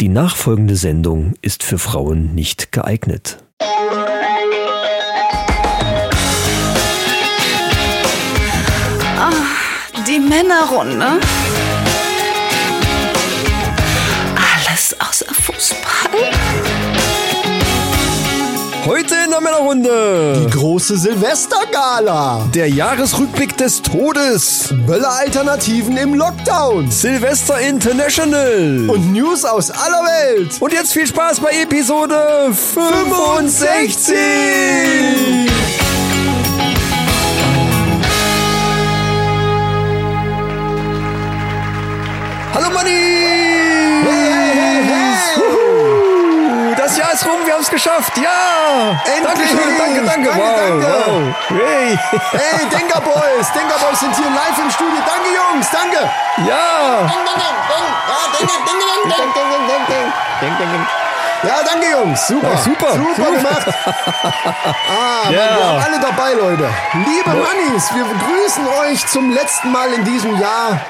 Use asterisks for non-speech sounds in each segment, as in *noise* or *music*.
Die nachfolgende Sendung ist für Frauen nicht geeignet. Männerrunde. Alles außer Fußball. Heute in der Männerrunde. Die große Silvestergala. Der Jahresrückblick des Todes. Böller-Alternativen im Lockdown. Silvester International. Und News aus aller Welt. Und jetzt viel Spaß bei Episode 65. Hallo Manni! Hey. Das Jahr ist rum, wir haben es geschafft. Ja! Endlich. Dankeschön, danke, danke. Danke, wow, danke. wow. Hey. Hey, Denker Boys. Denker Boys sind hier live im Studio. Danke, Jungs. Danke. Ja! Ja, danke, Jungs. Super. Ja, super, Super, super. gemacht. *laughs* Ah, Ja. wir haben alle dabei, Leute. Liebe Mannis, wir begrüßen euch zum letzten Mal in diesem Jahr.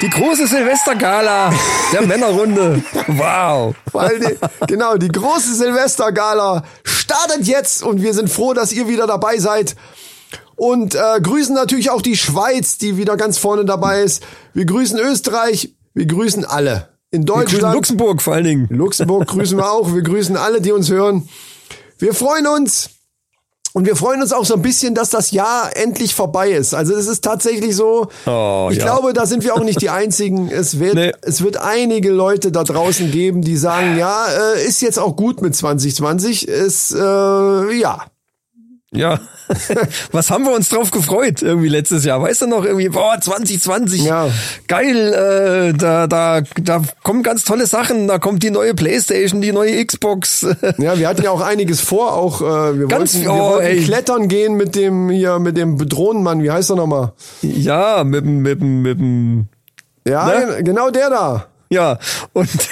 Die große Silvestergala der Männerrunde. Wow. Weil die, genau, die große Silvestergala startet jetzt und wir sind froh, dass ihr wieder dabei seid. Und äh, grüßen natürlich auch die Schweiz, die wieder ganz vorne dabei ist. Wir grüßen Österreich, wir grüßen alle. In Deutschland, Luxemburg vor allen Dingen. Luxemburg grüßen wir auch. Wir grüßen alle, die uns hören. Wir freuen uns. Und wir freuen uns auch so ein bisschen, dass das Jahr endlich vorbei ist. Also es ist tatsächlich so. Oh, ich ja. glaube, da sind wir auch nicht die *laughs* Einzigen. Es wird, Nee. es wird einige Leute da draußen geben, die sagen, ja, äh, ist jetzt auch gut mit 2020. Ist, äh, ja. Ja. *laughs* Was haben wir uns drauf gefreut irgendwie letztes Jahr? Weißt du noch irgendwie, boah, 2020. Ja. Geil, äh, da, da, da kommen ganz tolle Sachen. Da kommt die neue Playstation, die neue Xbox. *laughs* Ja, wir hatten ja auch einiges vor. Auch äh, wir Ganz- wollten, wir oh, wollten ey. klettern gehen mit dem hier, mit dem Drohnenmann. Wie heißt er nochmal? ja, mit dem, mit dem, mit dem, Ja, Ne? genau der da. Ja. Und, *laughs*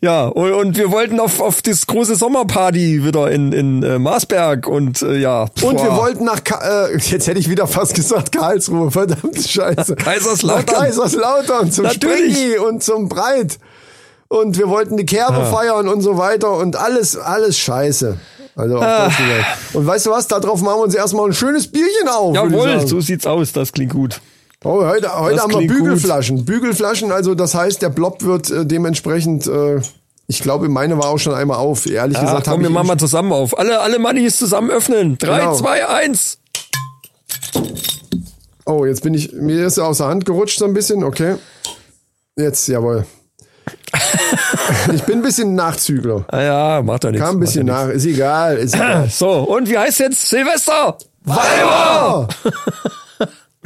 ja, und, und wir wollten auf, auf das große Sommerparty wieder in, in äh, Marsberg und, äh, ja. Und wir boah. wollten nach, Ka äh, jetzt hätte ich wieder fast gesagt Karlsruhe, verdammte Scheiße. *laughs* Kaiserslautern. Nach Kaiserslautern, zum Natürlich. Stringi und zum Breit. Und wir wollten die Kerbe Ah. feiern und so weiter und alles, alles Scheiße. Also auf Ah. Und weißt du was, darauf machen wir uns erstmal ein schönes Bierchen auf. Jawohl, so sieht's aus, das klingt gut. Oh, heute heute Das haben wir klingt gut. Bügelflaschen. Bügelflaschen, also das heißt, der Blob wird äh, dementsprechend, äh, ich glaube, meine war auch schon einmal auf. Ehrlich Ja, gesagt, komm, wir machen mal zusammen auf. Alle, alle Mannis zusammen öffnen. Drei, Genau. zwei, eins. Oh, jetzt bin ich, mir ist er aus der Hand gerutscht so ein bisschen, okay. Jetzt, jawohl. *laughs* ich bin ein bisschen Nachzügler. Ah ja, macht doch nichts. Kam ein bisschen nach, ist egal, ist *clears throat* egal. So, und wie heißt jetzt Silvester? Weiber! *laughs*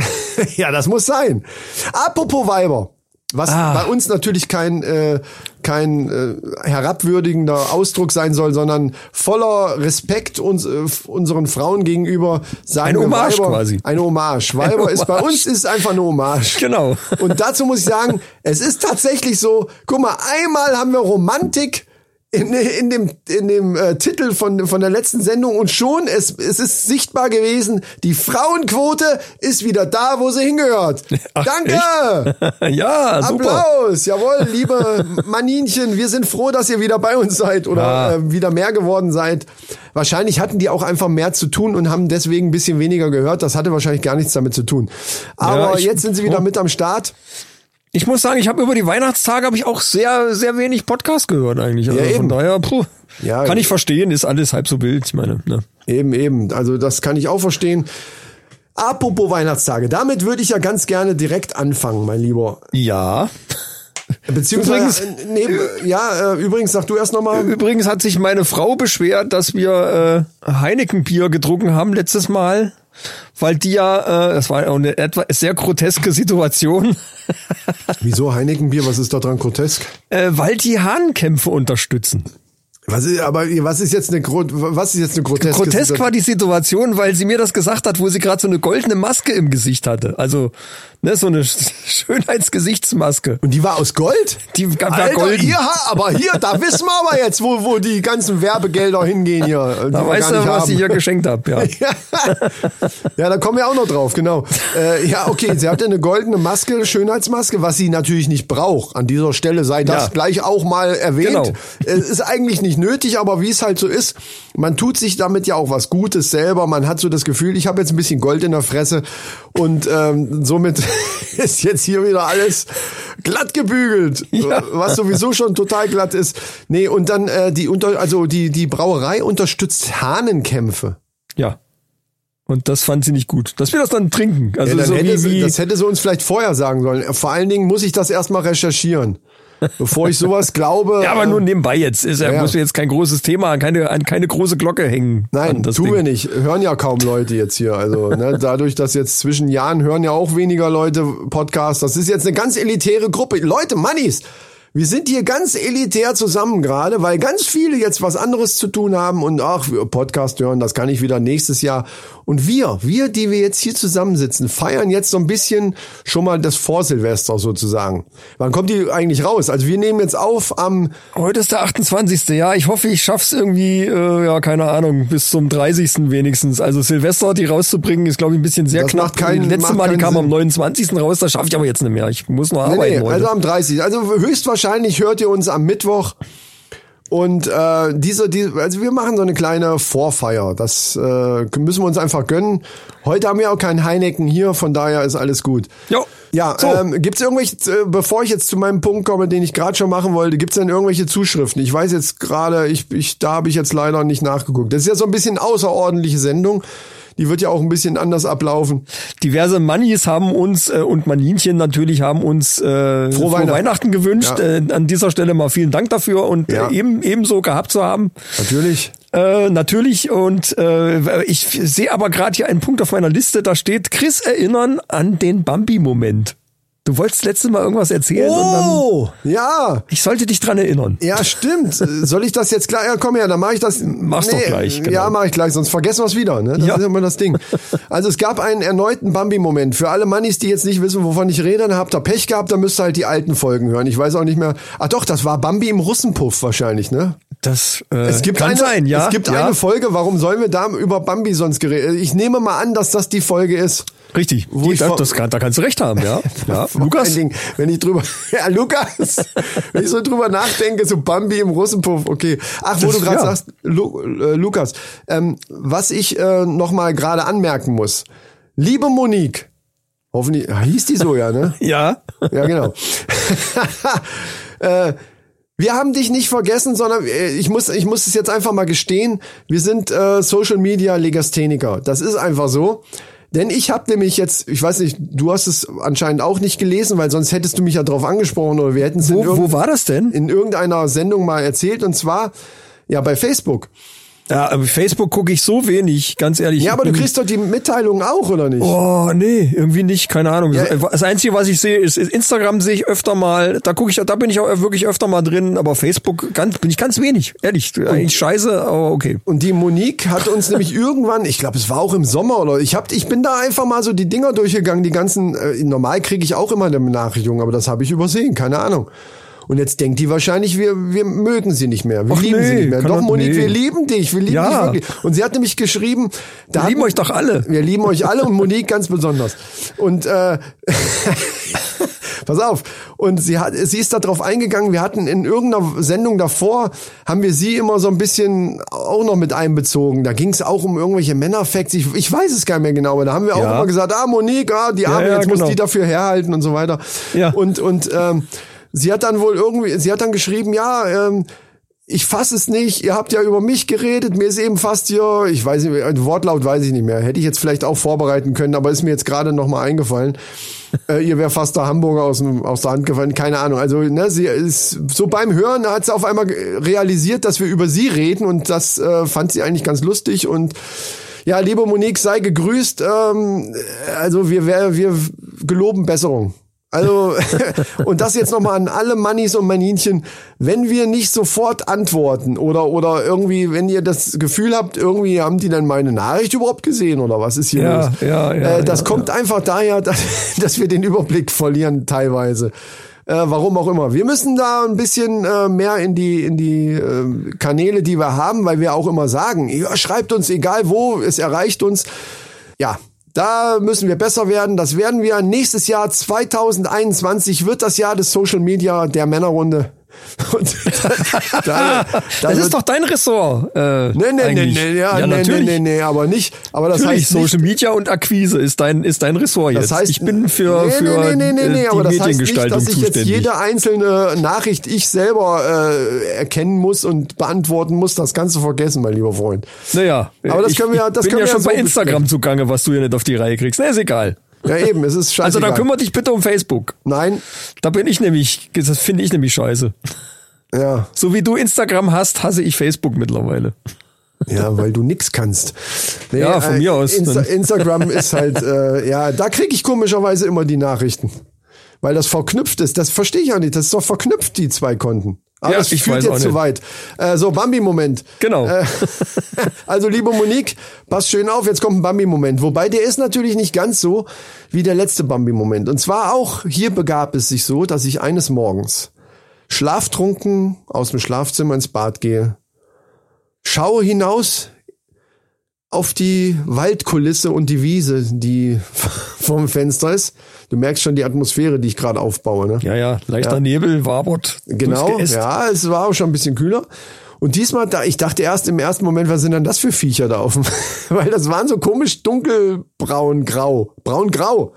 *laughs* ja, das muss sein. Apropos Weiber. Was Ah. bei uns natürlich kein, äh, kein äh, herabwürdigender Ausdruck sein soll, sondern voller Respekt uns, äh, unseren Frauen gegenüber sagen Eine Hommage Weiber, quasi. Eine Hommage. Weiber ist bei Hommage. uns ist einfach eine Hommage. Genau. Und dazu muss ich sagen, es ist tatsächlich so, guck mal, einmal haben wir Romantik in, in dem, in dem äh, Titel von, von der letzten Sendung und schon, es, es ist sichtbar gewesen, die Frauenquote ist wieder da, wo sie hingehört. *laughs* Danke! *laughs* ja, super. Applaus! Jawohl, liebe *laughs* Maninchen, wir sind froh, dass ihr wieder bei uns seid oder Ja. äh, wieder mehr geworden seid. Wahrscheinlich hatten die auch einfach mehr zu tun und haben deswegen ein bisschen weniger gehört. Das hatte wahrscheinlich gar nichts damit zu tun. Aber ich- jetzt sind sie wieder mit am Start. Ich muss sagen, ich habe über die Weihnachtstage habe ich auch sehr, sehr wenig Podcast gehört eigentlich. Also Ja, von eben. daher, puh, Ja, kann ich verstehen, ist alles halb so wild. Ich meine, ne? Eben, eben. Also das kann ich auch verstehen. Apropos Weihnachtstage, damit würde ich ja ganz gerne direkt anfangen, mein Lieber. Ja. Beziehungsweise, Übrigens- äh, nee, ja, äh, übrigens, sag du erst nochmal. Übrigens hat sich meine Frau beschwert, dass wir äh, Heineken-Bier getrunken haben letztes Mal, weil die ja, äh, das war eine etwa sehr groteske Situation, Wieso Heinekenbier? Was ist da dran grotesk? äh, weil die Hahnkämpfe unterstützen. Was ist, aber was ist jetzt eine Gro was ist jetzt eine groteske Grotesk Situation? war die Situation, weil sie mir das gesagt hat, wo sie gerade so eine goldene Maske im Gesicht hatte. Also, ne, so eine Sch- *laughs* Schönheitsgesichtsmaske. Und die war aus Gold? Die war Alter, golden. Ha- aber hier, da wissen wir aber jetzt, wo, wo die ganzen Werbegelder hingehen hier. Da weißt du, was haben. ich ihr geschenkt habe, *laughs* ja. ja, da kommen wir auch noch drauf, genau. Äh, ja, okay, sie hatte eine goldene Maske, Schönheitsmaske, was sie natürlich nicht braucht. An dieser Stelle sei das Ja. gleich auch mal erwähnt. Genau. Es ist eigentlich nicht nötig, aber wie es halt so ist, man tut sich damit ja auch was Gutes selber. Man hat so das Gefühl, ich habe jetzt ein bisschen Gold in der Fresse und ähm, somit *laughs* ist jetzt hier wieder alles glatt gebügelt, Ja. was sowieso schon total glatt ist. Nee, und dann äh, die unter also die die Brauerei unterstützt Hahnenkämpfe. Ja. Und das fand sie nicht gut. Dass wir das dann trinken. Also Ja, dann so hätte wie, sie, wie das hätte sie uns vielleicht vorher sagen sollen. Vor allen Dingen muss ich das erstmal recherchieren. Bevor ich sowas glaube. Ja, aber nur nebenbei jetzt. Ist ja, ja. muss jetzt kein großes Thema, keine, an keine große Glocke hängen. Nein, an das tun Ding. wir nicht. Hören ja kaum Leute jetzt hier. Also ne, dadurch, dass jetzt zwischen Jahren hören ja auch weniger Leute Podcasts. Das ist jetzt eine ganz elitäre Gruppe. Leute, Mannis, wir sind hier ganz elitär zusammen gerade, weil ganz viele jetzt was anderes zu tun haben und ach, Podcast hören, das kann ich wieder nächstes Jahr. Und wir, wir, die wir jetzt hier zusammensitzen, feiern jetzt so ein bisschen schon mal das Vorsilvester sozusagen. Wann kommt die eigentlich raus? Also wir nehmen jetzt auf am Heute ist der 28. Ja, ich hoffe, ich schaff's irgendwie, äh, ja, keine Ahnung, bis zum 30. wenigstens. Also Silvester, die rauszubringen, ist, glaube ich, ein bisschen sehr Das knapp. macht keinen- Die letzte macht Mal, die kam am Sinn. 29. raus, das schaffe ich aber jetzt nicht mehr. Ich muss noch Nee, arbeiten nee, heute. also am 30. Also höchstwahrscheinlich hört ihr uns am Mittwoch. Und äh, diese, diese, also wir machen so eine kleine Vorfeier. Das äh, müssen wir uns einfach gönnen. Heute haben wir auch kein Heineken hier, von daher ist alles gut. Jo. Ja, So. ähm, gibt's irgendwelche, äh, bevor ich jetzt zu meinem Punkt komme, den ich gerade schon machen wollte, gibt's denn irgendwelche Zuschriften? Ich weiß jetzt gerade, ich, ich, da habe ich jetzt leider nicht nachgeguckt. Das ist ja so ein bisschen außerordentliche Sendung. Die wird ja auch ein bisschen anders ablaufen. Diverse Mannis haben uns äh, und Maninchen natürlich haben uns äh, frohe, Weihnachten. Weihnachten. gewünscht. Ja. Äh, an dieser Stelle mal vielen Dank dafür und Ja. äh, eben ebenso gehabt zu haben. Natürlich. Äh, natürlich und äh, ich sehe aber gerade hier einen Punkt auf meiner Liste, da steht Chris erinnern an den Bambi-Moment. Du wolltest letztes Mal irgendwas erzählen und dann, Oh, ja. ich sollte dich dran erinnern. Ja, stimmt. Soll ich das jetzt gleich? Ja, komm her, dann mache ich das. Mach's doch gleich, genau. Ja, mache ich gleich, sonst vergessen wir es wieder. Ne? Das Ja. ist immer das Ding. Also es gab einen erneuten Bambi-Moment. Für alle Mannis, die jetzt nicht wissen, wovon ich rede, dann habt ihr Pech gehabt, dann müsst ihr halt die alten Folgen hören. Ich weiß auch nicht mehr. Ach doch, das war Bambi im Russenpuff wahrscheinlich, ne? Das äh, Es gibt kann eine, sein, ja. Es gibt ja. eine Folge, warum sollen wir da über Bambi sonst reden? Ich nehme mal an, dass das die Folge ist. Richtig, Wo ich vor- das kann, da kannst du recht haben, ja. *laughs* ja. Lukas, Dingen, wenn ich drüber, *laughs* ja, Lukas, wenn ich so drüber nachdenke, so Bambi im Russenpuff, okay. Ach, wo Das- du gerade ja. sagst, Lu, äh, Lukas, ähm, was ich äh, noch mal gerade anmerken muss. Liebe Monique, hoffentlich, ah, hieß die so, ja, ne? *laughs* ja. Ja, genau. äh, wir haben dich nicht vergessen, sondern äh, ich muss, ich muss es jetzt einfach mal gestehen. Wir sind äh, Social Media Legastheniker. Das ist einfach so. Denn ich habe nämlich jetzt, ich weiß nicht, du hast es anscheinend auch nicht gelesen, weil sonst hättest du mich ja drauf angesprochen oder wir hätten es Wo, wo war das denn? in irgendeiner Sendung mal erzählt und zwar ja bei Facebook. Ja, aber Facebook gucke ich so wenig, ganz ehrlich. Ja, aber du bin- kriegst doch die Mitteilungen auch, oder nicht? Oh, nee, irgendwie nicht, keine Ahnung. Ja. Das Einzige, was ich sehe, ist, ist Instagram sehe ich öfter mal, da gucke ich, da bin ich auch wirklich öfter mal drin, aber Facebook ganz, bin ich ganz wenig, ehrlich. Eigentlich scheiße, aber okay. Und die Monique hat uns *laughs* nämlich irgendwann, ich glaube, es war auch im Sommer oder ich hab, ich bin da einfach mal so die Dinger durchgegangen, die ganzen. Äh, normal kriege ich auch immer eine Benachrichtigung, aber das habe ich übersehen, keine Ahnung. Und jetzt denkt die wahrscheinlich, wir, wir mögen sie nicht mehr. Wir Ach lieben nee, sie nicht mehr. Doch, Monique, nee. wir lieben dich. Wir lieben Ja. dich wirklich. Und sie hat nämlich geschrieben, da Wir lieben euch doch alle. Wir lieben euch alle und Monique ganz besonders. Und äh, *laughs* pass auf. Und sie hat, sie ist da drauf eingegangen. Wir hatten in irgendeiner Sendung davor, haben wir sie immer so ein bisschen auch noch mit einbezogen. Da ging es auch um irgendwelche Männerfacts. Ich, ich weiß es gar nicht mehr genau, aber da haben wir auch Ja. immer gesagt, ah, Monique, ah, die Arme, ja, jetzt muss genau. die dafür herhalten und so weiter. Ja. Und, und ähm, sie hat dann wohl irgendwie, sie hat dann geschrieben, ja, ähm, ich fass es nicht, ihr habt ja über mich geredet, mir ist eben fast hier, ich weiß nicht, ein Wortlaut weiß ich nicht mehr, hätte ich jetzt vielleicht auch vorbereiten können, aber ist mir jetzt gerade noch mal eingefallen. *laughs* äh, ihr wäre fast der Hamburger aus, aus der Hand gefallen, keine Ahnung. Also ne, sie ist so beim Hören hat sie auf einmal realisiert, dass wir über sie reden und das äh, fand sie eigentlich ganz lustig und ja, liebe Monique, sei gegrüßt. Ähm, also wir, wir, wir geloben Besserung. Also, *laughs* und das jetzt nochmal an alle Mannis und Maninchen. Wenn wir nicht sofort antworten oder, oder irgendwie, wenn ihr das Gefühl habt, irgendwie haben die dann meine Nachricht überhaupt gesehen oder was ist hier Ja, los? ja, ja, äh, das ja, kommt einfach daher, *laughs* dass, dass wir den Überblick verlieren teilweise. Äh, warum auch immer. Wir müssen da ein bisschen äh, mehr in die in die äh, Kanäle, die wir haben, weil wir auch immer sagen, ja, schreibt uns egal wo, es erreicht uns. Ja, da müssen wir besser werden. Das werden wir nächstes Jahr 2021 wird das Jahr des Social Media der Männerrunde. *laughs* Und da, da, da Das ist doch dein Ressort. Äh, Nee, nee, nee, eigentlich. nee, ja, nee, nee, natürlich. nee, nee, aber nicht. Aber das Natürlich, heißt nicht, Social Media und Akquise ist dein, ist dein Ressort jetzt. Das heißt, ich bin für, nee, für nee, nee, nee, äh, nee, die aber das heißt nicht, Mediengestaltung dass ich jetzt jede einzelne Nachricht ich selber äh, erkennen muss und beantworten muss. Das kannst du vergessen, mein lieber Freund. naja, Aber das ich, können wir- ich das bin können ja wir schon so bei Instagram zugange, was du hier nicht auf die Reihe kriegst. Na, ist egal. Ja, eben, es ist scheiße. Also dann kümmere dich bitte um Facebook. Nein, Da bin ich nämlich, das finde ich nämlich scheiße. ja, So wie du Instagram hast, hasse ich Facebook mittlerweile. ja, weil du nix kannst. Nee, Ja, von mir aus. Insta Instagram ist halt, äh, ja, da kriege ich komischerweise immer die Nachrichten. Weil das verknüpft ist. Das verstehe ich auch nicht. Das ist doch verknüpft, die zwei Konten. Aber Ja, ich führt jetzt zu weit. Äh, so, Bambi-Moment. Genau. Äh, *laughs* also, liebe Monique, pass schön auf, jetzt kommt ein Bambi-Moment. Wobei der ist natürlich nicht ganz so wie der letzte Bambi-Moment. Und zwar auch hier begab es sich so, dass ich eines Morgens schlaftrunken aus dem Schlafzimmer ins Bad gehe, schaue hinaus auf die Waldkulisse und die Wiese, die *laughs* vorm Fenster ist. Du merkst schon die Atmosphäre, die ich gerade aufbaue. Ne? Ja, ja, leichter Nebel, wabert. Genau, ja, es war auch schon ein bisschen kühler. Und diesmal, da, ich dachte erst im ersten Moment, was sind denn das für Viecher da auf dem, *laughs* weil das waren so komisch dunkelbraun, grau, braun-grau.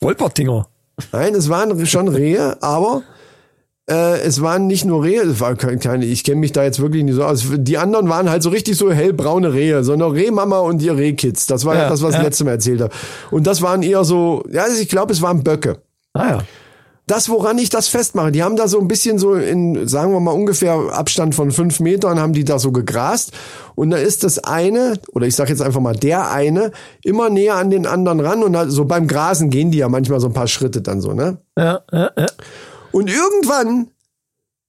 Wolpertinger. Nein, es waren schon Rehe, aber äh, es waren nicht nur Rehe, es war kein- keine, ich kenne mich da jetzt wirklich nicht so aus. Die anderen waren halt so richtig so hellbraune Rehe, so eine Rehmama und ihr Rehkids. Das war ja, das, was ich ja. letztes Mal erzählt habe. Und das waren eher so, ja, ich glaube, es waren Böcke. Ah ja. das, woran ich das festmache, die haben da so ein bisschen so in, sagen wir mal, ungefähr Abstand von fünf Metern haben die da so gegrast. Und da ist das eine, oder ich sage jetzt einfach mal der eine, immer näher an den anderen ran. Und halt so beim Grasen gehen die ja manchmal so ein paar Schritte dann so, ne? Ja, ja, ja. Und irgendwann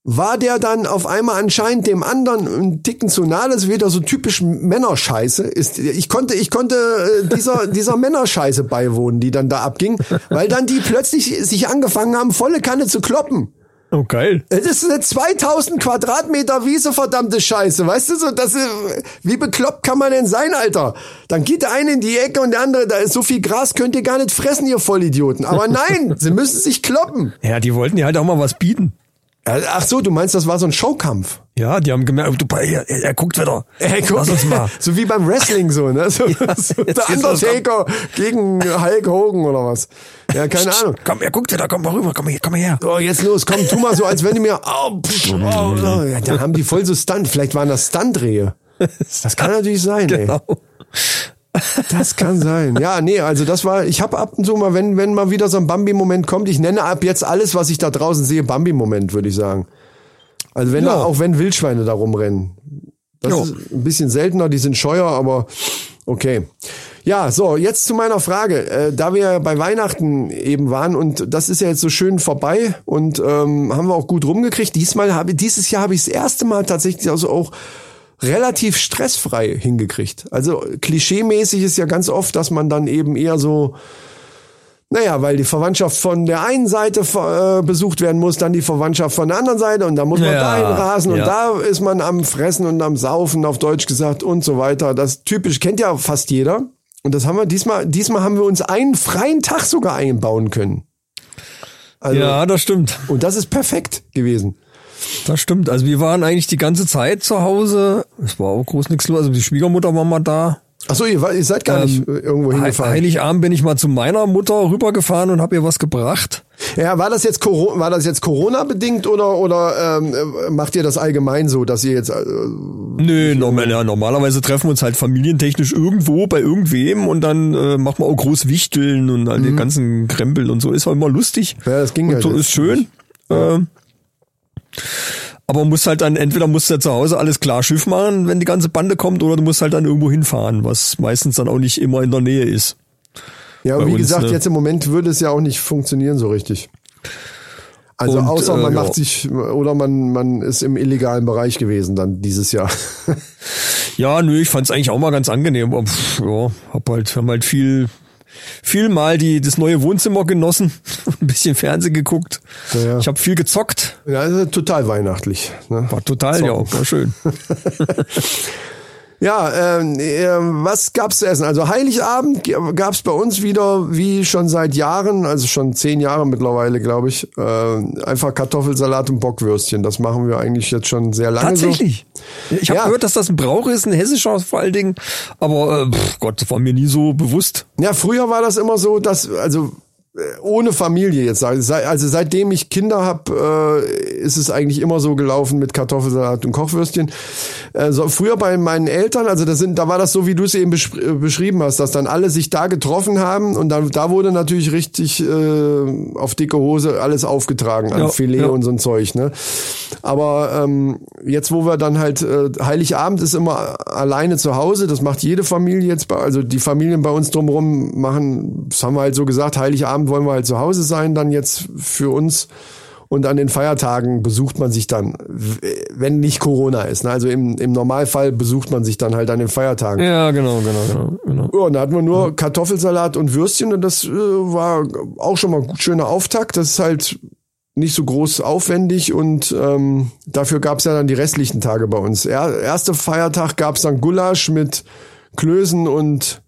war der dann auf einmal anscheinend dem anderen einen Ticken zu nah. Das ist wieder so typisch Männerscheiße. Ist, ich konnte, ich konnte äh, dieser, *laughs* dieser Männerscheiße beiwohnen, die dann da abging, weil dann die plötzlich sich angefangen haben, volle Kanne zu kloppen. Oh, geil. Es ist eine 2000 Quadratmeter Wiese, verdammte Scheiße. Weißt du so, das ist, wie bekloppt kann man denn sein, Alter? Dann geht der eine in die Ecke und der andere, da ist so viel Gras, könnt ihr gar nicht fressen, ihr Vollidioten. Aber nein, *laughs* sie müssen sich kloppen. Ja, die wollten dir halt auch mal was bieten. Ach so, du meinst, das war so ein Showkampf? Ja, die haben gemerkt, du, er, er, er guckt wieder. Ey, guck, Lass uns mal. *laughs* So wie beim Wrestling so, ne? So, *laughs* so jetzt der Undertaker gegen Hulk Hogan oder was. Ja, keine Ahnung. Komm, er guckt wieder, komm mal rüber, komm mal, her, komm mal her. So, jetzt los, komm, tu mal so, als wenn die mir, oh, pff, oh, oh. Ja, da haben die voll so Stunt, vielleicht waren das Stuntrehe. Das kann natürlich sein, ey. Genau. Das kann sein. Ja, nee, also das war, ich habe ab und zu mal, wenn, wenn mal wieder so ein Bambi-Moment kommt, ich nenne ab jetzt alles, was ich da draußen sehe, Bambi-Moment, würde ich sagen. Also wenn Ja. da, auch wenn Wildschweine da rumrennen. Das Ja. ist ein bisschen seltener, die sind scheuer, aber okay. Ja, so, jetzt zu meiner Frage. Äh, da wir bei Weihnachten eben waren und das ist ja jetzt so schön vorbei und ähm, haben wir auch gut rumgekriegt. Diesmal habe dieses Jahr habe ich das erste Mal tatsächlich also auch relativ stressfrei hingekriegt. Also klischeemäßig ist ja ganz oft, dass man dann eben eher so naja, weil die Verwandtschaft von der einen Seite äh, besucht werden muss, dann die Verwandtschaft von der anderen Seite und da muss man Ja, dahin rasen und ja. da ist man am Fressen und am Saufen, auf Deutsch gesagt und so weiter. Das typisch kennt ja fast jeder. Und das haben wir diesmal, diesmal haben wir uns einen freien Tag sogar einbauen können. Also, Ja, das stimmt. Und das ist perfekt gewesen. Das stimmt. Also wir waren eigentlich die ganze Zeit zu Hause. Es war auch groß nichts los. Also die Schwiegermutter war mal da. Ach so, ihr, ihr seid gar nicht äh, irgendwo hingefahren. Heiligabend bin ich mal zu meiner Mutter rübergefahren und habe ihr was gebracht. Ja, war das jetzt Corona, war das jetzt Corona bedingt oder oder ähm, äh, macht ihr das allgemein so, dass ihr jetzt äh, Nö, normal, ja, normalerweise treffen wir uns halt familientechnisch irgendwo bei irgendwem und dann äh, machen wir auch groß Wichteln und all den ganzen Krempel und so. Ist auch immer lustig. Mhm. Ja, das ging und ja so ist schön. Ähm, aber muss halt dann, entweder musst du ja zu Hause alles klar Schiff machen, wenn die ganze Bande kommt, oder du musst halt dann irgendwo hinfahren, was meistens dann auch nicht immer in der Nähe ist. Ja, und wie uns, gesagt, ne? jetzt im Moment würde es ja auch nicht funktionieren so richtig. Also Und, außer man äh, ja. macht sich oder man man ist im illegalen Bereich gewesen dann dieses Jahr. *laughs* Ja, nö, ich fand's eigentlich auch mal ganz angenehm. Pff, ja, hab halt, haben halt viel, viel mal die, das neue Wohnzimmer genossen, *laughs* ein bisschen Fernsehen geguckt. Ja. Ich habe viel gezockt. ja, total weihnachtlich. Ne? War total, ja, war schön. *laughs* *laughs* Ja, äh, was gab's zu essen? Also Heiligabend gab's bei uns wieder, wie schon seit Jahren, also schon zehn Jahre mittlerweile, glaube ich, äh, einfach Kartoffelsalat und Bockwürstchen. Das machen wir eigentlich jetzt schon sehr lange Tatsächlich. Ich habe Ja. gehört, dass das ein Brauch ist, ein hessischer vor allen Dingen. Aber äh, pff, Gott, war mir nie so bewusst. so. Ja, früher war das immer so, dass, also ohne Familie jetzt, sag ich. Sei- also seitdem ich Kinder habe, äh, ist es eigentlich immer so gelaufen mit Kartoffelsalat und Kochwürstchen. Äh, so, früher bei meinen Eltern, also das sind, da war das so, wie du es eben äh, beschrieben hast, dass dann alle sich da getroffen haben und dann da wurde natürlich richtig äh, auf dicke Hose alles aufgetragen an Ja, Filet ja. und so ein Zeug. Ne? Aber ähm, jetzt, wo wir dann halt äh, Heiligabend ist immer alleine zu Hause, das macht jede Familie jetzt, bei, also die Familien bei uns drumherum machen, das haben wir halt so gesagt, Heiligabend wollen wir halt zu Hause sein, dann jetzt für uns. Und an den Feiertagen besucht man sich dann, wenn nicht Corona ist. Ne? Also im, im Normalfall besucht man sich dann halt an den Feiertagen. Ja, genau, genau, genau. genau. Ja, und da hatten wir nur Kartoffelsalat und Würstchen und das äh, war auch schon mal ein schöner Auftakt. Das ist halt nicht so groß aufwendig und ähm, dafür gab's ja dann die restlichen Tage bei uns. Er, erster Feiertag gab's dann Gulasch mit Klößen und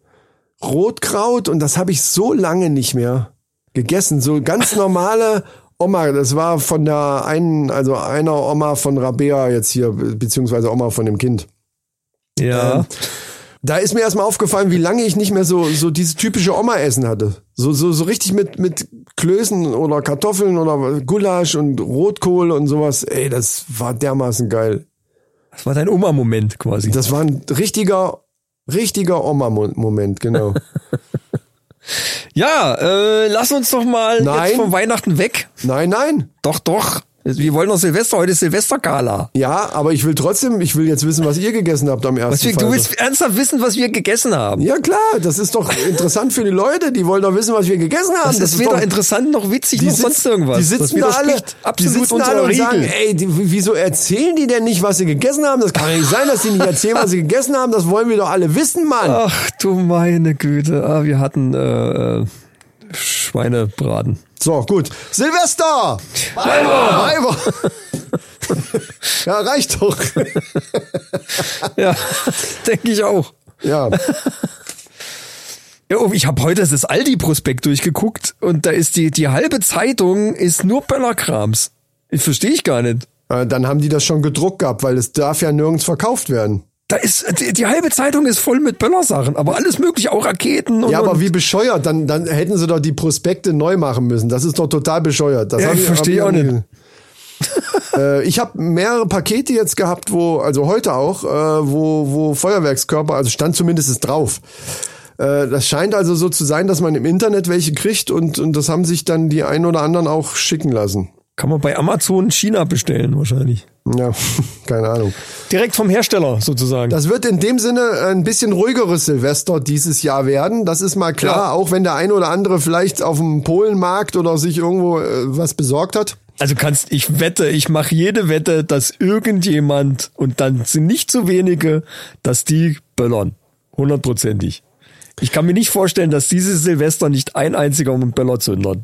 Rotkraut und das habe ich so lange nicht mehr gegessen. So ganz normale Oma, das war von der einen, also einer Oma von Rabea jetzt hier, beziehungsweise Oma von dem Kind. Ja. Da ist mir erstmal aufgefallen, wie lange ich nicht mehr so, so dieses typische Oma-Essen hatte. So, so, so richtig mit, mit Klößen oder Kartoffeln oder Gulasch und Rotkohl und sowas. Ey, das war dermaßen geil. Das war dein Oma-Moment quasi. Das war ein richtiger, richtiger Oma-Moment, genau. *laughs* ja, äh, lass uns doch mal Nein. jetzt vom Weihnachten weg. nein, nein. Doch, doch. Wir wollen noch Silvester, heute ist Silvestergala. Ja, aber ich will trotzdem, ich will jetzt wissen, was ihr gegessen habt am ersten wir, du willst ernsthaft wissen, was wir gegessen haben. Ja klar, das ist doch interessant für die Leute, die wollen doch wissen, was wir gegessen haben. Das, ist weder doch- interessant noch witzig noch sitz- sonst irgendwas. Die Das sitzen da alle, die sitzen alle und sagen, ey, die, wieso erzählen die denn nicht, was sie gegessen haben? Das kann ja nicht sein, dass die nicht erzählen, was sie gegessen haben. Das wollen wir doch alle wissen, Mann. Ach du meine Güte. Ah, wir hatten äh, äh, Schweinebraten. So, gut. Silvester! Weiber! Weiber! *laughs* ja, reicht doch. *laughs* Ja, denke ich auch. ja. Ja, oh, ich habe heute das Aldi-Prospekt durchgeguckt und da ist die, die halbe Zeitung ist nur Böllerkrams. Ich verstehe ich gar nicht. Äh, Dann haben die das schon gedruckt gehabt, weil es darf ja nirgends verkauft werden. Da ist, die, die halbe Zeitung ist voll mit Böllersachen, aber alles mögliche, auch Raketen und. Ja, aber und, wie bescheuert, dann, dann hätten sie doch die Prospekte neu machen müssen. Das ist doch total bescheuert. Das Ja, ich verstehe auch nicht. äh, ich habe mehrere Pakete jetzt gehabt, wo, also heute auch, äh, wo, wo Feuerwerkskörper, also stand zumindest drauf. Äh, das scheint also so zu sein, dass man im Internet welche kriegt und, und das haben sich dann die ein oder anderen auch schicken lassen. Kann man bei Amazon China bestellen wahrscheinlich. Ja, *laughs* keine Ahnung. Direkt vom Hersteller sozusagen. Das wird in dem Sinne ein bisschen ruhigeres Silvester dieses Jahr werden. Das ist mal klar, Ja. auch wenn der ein oder andere vielleicht auf dem Polenmarkt oder sich irgendwo äh, was besorgt hat. Also kannst, ich wette, ich mache jede Wette, dass irgendjemand, und dann sind nicht so wenige, dass die böllern. Hundertprozentig. Ich kann mir nicht vorstellen, dass dieses Silvester nicht ein einziger um einen Böller zündert.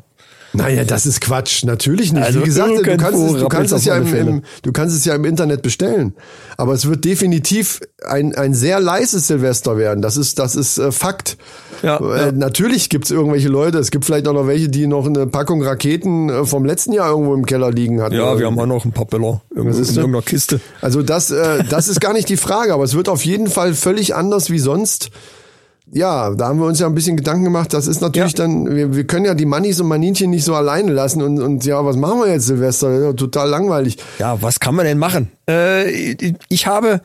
Naja, das ist Quatsch. Natürlich nicht. Also Wie gesagt, du kannst, es, du, kannst es ja im, im, du kannst es ja im Internet bestellen. Aber es wird definitiv ein, ein sehr leises Silvester werden. Das ist, das ist äh, Fakt. Ja, äh, ja. Natürlich gibt's irgendwelche Leute, es gibt vielleicht auch noch welche, die noch eine Packung Raketen äh, vom letzten Jahr irgendwo im Keller liegen hatten. Ja, wir haben auch noch ein paar Böller irgendwo in irgendeiner Kiste. Also das, äh, das ist gar nicht die Frage, aber es wird auf jeden Fall völlig anders wie sonst. Ja, da haben wir uns ja ein bisschen Gedanken gemacht. Das ist natürlich Ja. dann, wir, wir können ja die Mannis und Maninchen nicht so alleine lassen und, und ja, was machen wir jetzt, Silvester? Ja total langweilig. Ja, was kann man denn machen? Äh, ich habe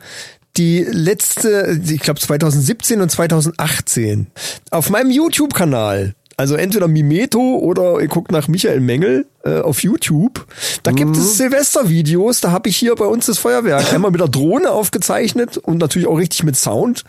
die letzte, ich glaube 2017 und 2018 auf meinem YouTube-Kanal Also entweder Mimeto oder ihr guckt nach Michael Mengel äh, auf YouTube. Da gibt Mhm. es Silvestervideos. Da habe ich hier bei uns das Feuerwerk *laughs* einmal mit der Drohne aufgezeichnet und natürlich auch richtig mit Sound.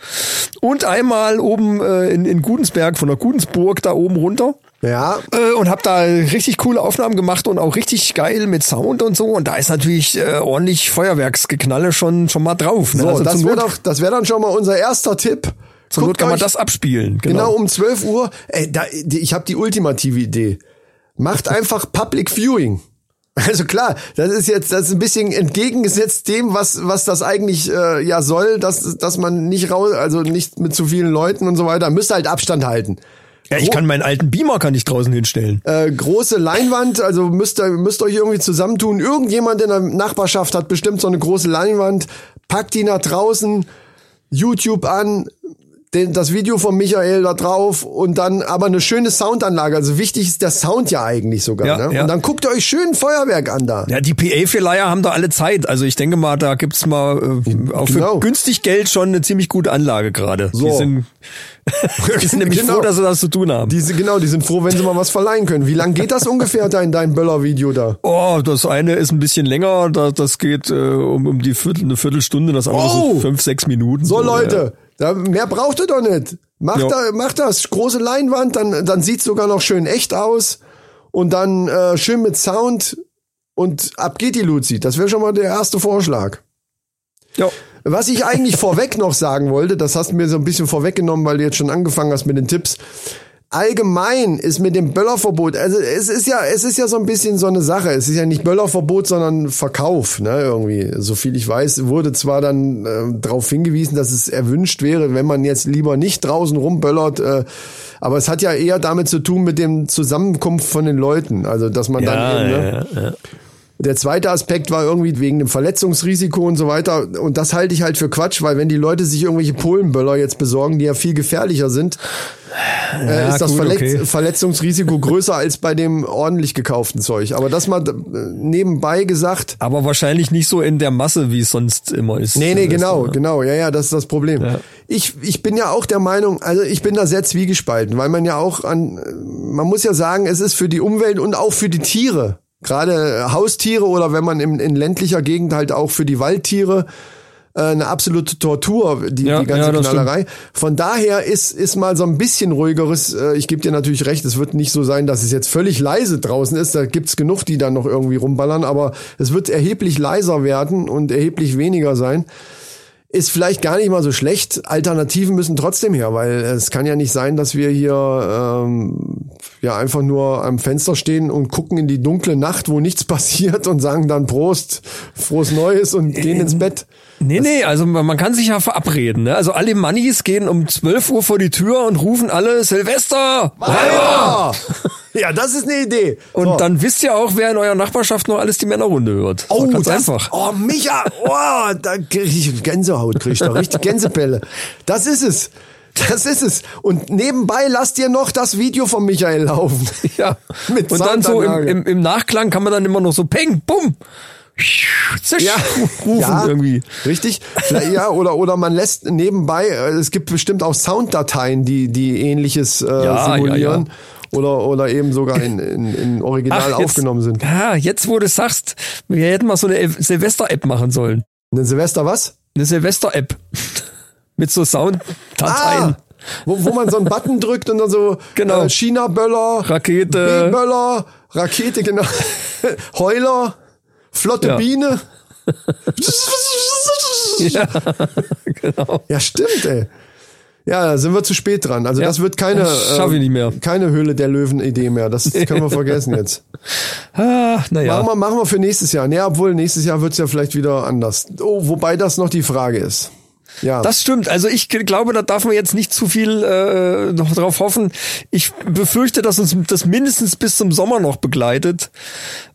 Und einmal oben äh, in, in Gudensberg, von der Gudensburg da oben runter. Ja, Äh, und habe da richtig coole Aufnahmen gemacht und auch richtig geil mit Sound und so. Und da ist natürlich äh, ordentlich Feuerwerksgeknalle schon schon mal drauf. Ne? so, also das wäre doch, das wäre dann schon mal unser erster Tipp. Zur Not kann man das abspielen. Genau, Genau. um 12 Uhr. Ey, da, ich habe die ultimative Idee. Macht *laughs* einfach Public Viewing. Also klar, das ist jetzt das ist ein bisschen entgegengesetzt dem, was was das eigentlich äh, ja soll, dass dass man nicht raus, also nicht mit zu vielen Leuten und so weiter, müsst halt Abstand halten. Ja, ich kann meinen alten Beamer kann ich draußen hinstellen. Äh, große Leinwand, also müsst ihr müsst euch irgendwie zusammentun. Irgendjemand in der Nachbarschaft hat bestimmt so eine große Leinwand, packt die nach draußen, YouTube an, den, das Video von Michael da drauf und dann aber eine schöne Soundanlage. Also wichtig ist der Sound ja eigentlich sogar. Ja, ne? ja. Und dann guckt ihr euch schön Feuerwerk an da. Ja, die PA-Verleiher haben da alle Zeit. Also ich denke mal, da gibt's mal äh, auch Genau. für günstig Geld schon eine ziemlich gute Anlage gerade. Die So. sind, *laughs* *laughs* die sind nämlich Genau. froh, dass sie das zu tun haben. Die, sind- genau, die sind froh, wenn sie mal was verleihen können. Wie lang geht das ungefähr da in deinem Böller-Video da? Oh, das eine ist ein bisschen länger, da, das geht äh, um, um die Viertel, eine Viertelstunde, das andere Oh! so fünf, sechs Minuten. So ja. Da, mehr braucht ihr doch nicht. Macht, da, macht das. Große Leinwand, dann, dann sieht's sogar noch schön echt aus. Und dann äh, schön mit Sound und ab geht die Luzi. Das wäre schon mal der erste Vorschlag. Ja. Was ich eigentlich *laughs* vorweg noch sagen wollte, das hast du mir so ein bisschen vorweggenommen, weil du jetzt schon angefangen hast mit den Tipps. Allgemein ist mit dem Böllerverbot, also es ist ja, es ist ja so ein bisschen so eine Sache. Es ist ja nicht Böllerverbot, sondern Verkauf, ne, irgendwie. So viel ich weiß, wurde zwar dann äh, darauf hingewiesen, dass es erwünscht wäre, wenn man jetzt lieber nicht draußen rumböllert, äh, aber es hat ja eher damit zu tun mit dem Zusammenkunft von den Leuten. Also, dass man Ja, dann eben, ne, ja, ja. Der zweite Aspekt war irgendwie wegen dem Verletzungsrisiko und so weiter. Und das halte ich halt für Quatsch, weil wenn die Leute sich irgendwelche Polenböller jetzt besorgen, die ja viel gefährlicher sind, äh, Ja, ist das gut, Verletz okay. Verletzungsrisiko größer als bei dem ordentlich gekauften Zeug. Aber das mal äh, nebenbei gesagt. Aber wahrscheinlich nicht so in der Masse, wie es sonst immer ist. Nee, nee, Das, genau, äh, genau. Ja, ja, das ist das Problem. Ich, ich bin ja auch der Meinung, also ich bin da sehr zwiegespalten, weil man ja auch an, man muss ja sagen, es ist für die Umwelt und auch für die Tiere, gerade Haustiere oder wenn man in, in ländlicher Gegend halt auch für die Waldtiere, äh, eine absolute Tortur, die, Ja, die ganze ja, Knallerei. Von daher ist, ist mal so ein bisschen ruhigeres, äh, ich gebe dir natürlich recht, es wird nicht so sein, dass es jetzt völlig leise draußen ist, da gibt's genug, die dann noch irgendwie rumballern, aber es wird erheblich leiser werden und erheblich weniger sein. Ist vielleicht gar nicht mal so schlecht. Alternativen müssen trotzdem her, weil es kann ja nicht sein, dass wir hier ähm, ja einfach nur am Fenster stehen und gucken in die dunkle Nacht, wo nichts *laughs* passiert und sagen dann Prost, frohes Neues und gehen ins Bett. Nee, nee, also man kann sich ja verabreden. Ne? Also alle Mannis gehen um 12 Uhr vor die Tür und rufen alle Silvester! Ja, ja das ist eine Idee. Und So. dann wisst ihr auch, wer in eurer Nachbarschaft noch alles die Männerrunde hört. Oh, ganz das, einfach. Oh, Micha, oh, da krieg ich Gänsehaut, krieg ich da richtig Gänsepelle. Das ist es. Das ist es. Und nebenbei lasst ihr noch das Video von Michael laufen. *laughs* Ja. *laughs* Mit und dann so im, im, im Nachklang kann man dann immer noch so peng, bumm, zisch, ja, rufen ja, irgendwie. Richtig. Ja, oder, oder man lässt nebenbei, äh, es gibt bestimmt auch Sounddateien, die, die ähnliches äh, Ja, simulieren. ja, Oder, oder eben sogar in, in, in Original jetzt, aufgenommen sind. Ja, jetzt wo du sagst, wir hätten mal so eine Silvester-App machen sollen. Eine Silvester was? Eine Silvester-App. Mit so Sounddateien. Ah, wo, wo man so einen Button drückt und dann so Genau. äh, China-Böller, Rakete. B-Böller, Rakete, genau. *laughs* Heuler, flotte Ja. Biene. *laughs* Ja, genau. Ja, stimmt, ey. Ja, da sind wir zu spät dran. Also Ja, das wird keine, das äh, keine Höhle der Löwen-Idee mehr. Das *laughs* können wir vergessen jetzt. Ah, naja. Machen wir, machen wir für nächstes Jahr. Nee, obwohl nächstes Jahr wird's ja vielleicht wieder anders. Oh, wobei das noch die Frage ist. Ja. Das stimmt. Also ich glaube, da darf man jetzt nicht zu viel äh, noch drauf hoffen. Ich befürchte, dass uns das mindestens bis zum Sommer noch begleitet.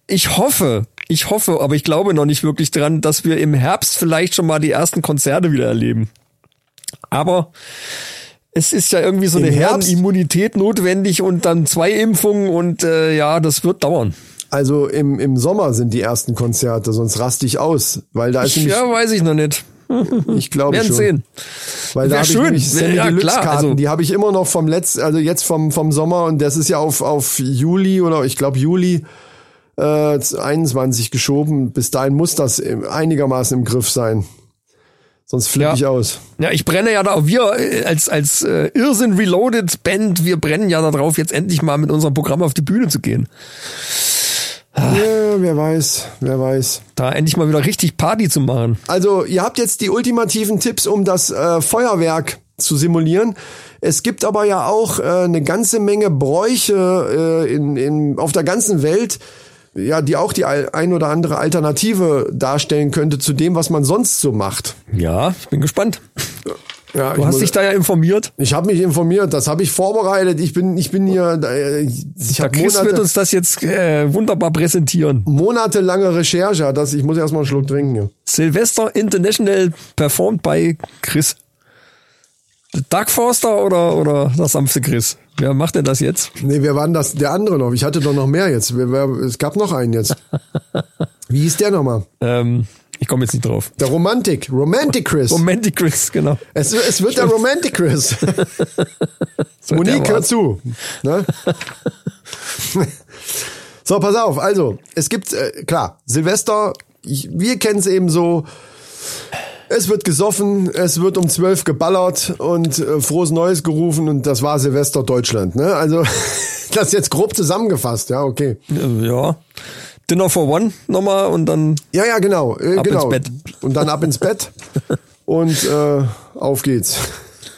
Ich hoffe, ich hoffe, aber ich glaube noch nicht wirklich dran, dass wir im Herbst vielleicht schon mal die ersten Konzerte wieder erleben. Aber es ist ja irgendwie so Im eine? Herdenimmunität notwendig und dann zwei Impfungen und äh, ja, das wird dauern. also im, im Sommer sind die ersten Konzerte, sonst raste ich aus. Weil da ist nämlich Ja, weiß ich noch nicht. Ich glaube schon. sehen. Weil da Wär habe ich Sammy Ja, Deluxe Karten, also- die habe ich immer noch vom letzten, also jetzt vom, vom Sommer und das ist ja auf, auf Juli oder ich glaube Juli äh, 21 geschoben. Bis dahin muss das einigermaßen im Griff sein. Sonst flippe Ja. ich aus. Ja, ich brenne ja da, wir äh, als, als äh, Irrsinn Reloaded Band, wir brennen ja darauf, jetzt endlich mal mit unserem Programm auf die Bühne zu gehen. Ja, wer weiß, wer weiß. Da endlich mal wieder richtig Party zu machen. Also, ihr habt jetzt die ultimativen Tipps, um das äh, Feuerwerk zu simulieren. Es gibt aber ja auch äh, eine ganze Menge Bräuche äh, in, in, auf der ganzen Welt, ja, die auch die ein oder andere Alternative darstellen könnte zu dem, was man sonst so macht. Ja, ich bin gespannt. Ja, Du hast dich da ja informiert. ich habe mich informiert, das habe ich vorbereitet. Ich bin, ich bin hier, äh, ich Der Chris wird Monate, uns das jetzt äh, wunderbar präsentieren. monatelange Recherche. Das, ich muss erstmal einen Schluck trinken. Hier. Silvester International performt bei Chris. Doug Forster oder, oder der sanfte Chris? Wer macht denn das jetzt? Nee, wer war denn das? Der andere noch. Ich hatte doch noch mehr jetzt. Es gab noch einen jetzt. *laughs* Wie hieß der nochmal? Ähm, ich komme jetzt nicht drauf. Der Romantik. Romantic Chris. Romantic Chris, genau. es, es wird der Romantic Chris. *laughs* Monique, hör zu. Ne? so, pass auf. Also, es gibt, äh, klar, Silvester, ich, wir kennen es eben so. Es wird gesoffen, es wird um zwölf geballert und äh, frohes Neues gerufen und das war Silvester Deutschland. Ne? Also, *laughs* das jetzt grob zusammengefasst, ja, okay. Ja. Dinner for One nochmal und dann Ja, ja, genau. Äh, Ab genau. ins Bett. Und dann ab ins Bett *laughs* und äh, auf geht's.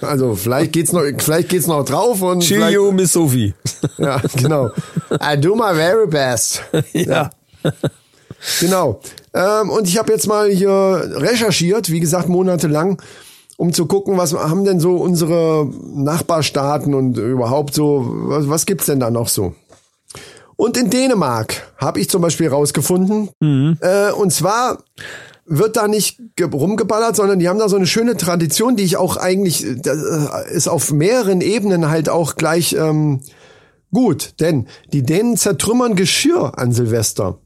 Also vielleicht geht's noch, vielleicht geht's noch drauf und vielleicht, you, Miss Sophie. *laughs* ja, genau. I do my very best. *laughs* ja. Genau. Ähm, und ich habe jetzt mal hier recherchiert, wie gesagt, monatelang, um zu gucken, was haben denn so unsere Nachbarstaaten und überhaupt so, was, was gibt's denn da noch so? Und in Dänemark habe ich zum Beispiel rausgefunden, äh, und zwar wird da nicht ge- rumgeballert, sondern die haben da so eine schöne Tradition, die ich auch eigentlich, das äh, ist auf mehreren Ebenen halt auch gleich ähm, gut, denn die Dänen zertrümmern Geschirr an Silvester.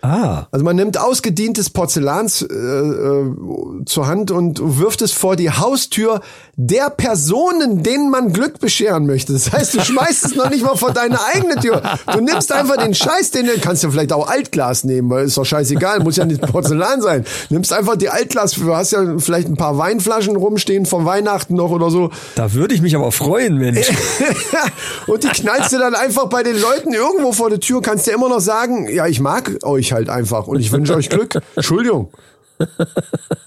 Ah. Also man nimmt ausgedientes Porzellans äh, äh, zur Hand und wirft es vor die Haustür der Personen, denen man Glück bescheren möchte. Das heißt, du schmeißt es noch nicht mal vor deine eigene Tür. Du nimmst einfach den Scheiß, den du kannst du vielleicht auch Altglas nehmen, weil ist doch scheißegal, muss ja nicht Porzellan sein. Nimmst einfach die Altglas, du hast ja vielleicht ein paar Weinflaschen rumstehen von Weihnachten noch oder so Da würde ich mich aber freuen, Mensch. *laughs* und die knallst du dann einfach bei den Leuten irgendwo vor der Tür, kannst du immer noch sagen, ja, ich mag euch halt einfach und ich wünsche euch Glück. Entschuldigung.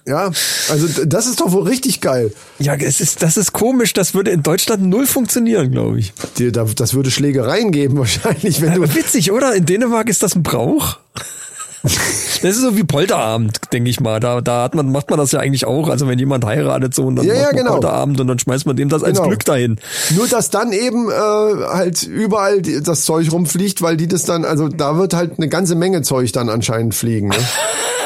Ja, also das ist doch wohl richtig geil. Ja, es ist, das ist komisch. Das würde in Deutschland null funktionieren, glaube ich. Da- Das würde Schlägereien geben *laughs* wahrscheinlich, wenn du... Witzig, oder? In Dänemark ist das ein Brauch. *laughs* Das ist so wie Polterabend, denke ich mal. Da, da hat man, macht man das ja eigentlich auch. Also wenn jemand heiratet so und dann Ja, ja, macht man genau. Polterabend und dann schmeißt man dem das als Genau. Glück dahin. Nur dass dann eben äh, halt überall die, das Zeug rumfliegt, weil die das dann, also da wird halt eine ganze Menge Zeug dann anscheinend fliegen. Ne? *laughs*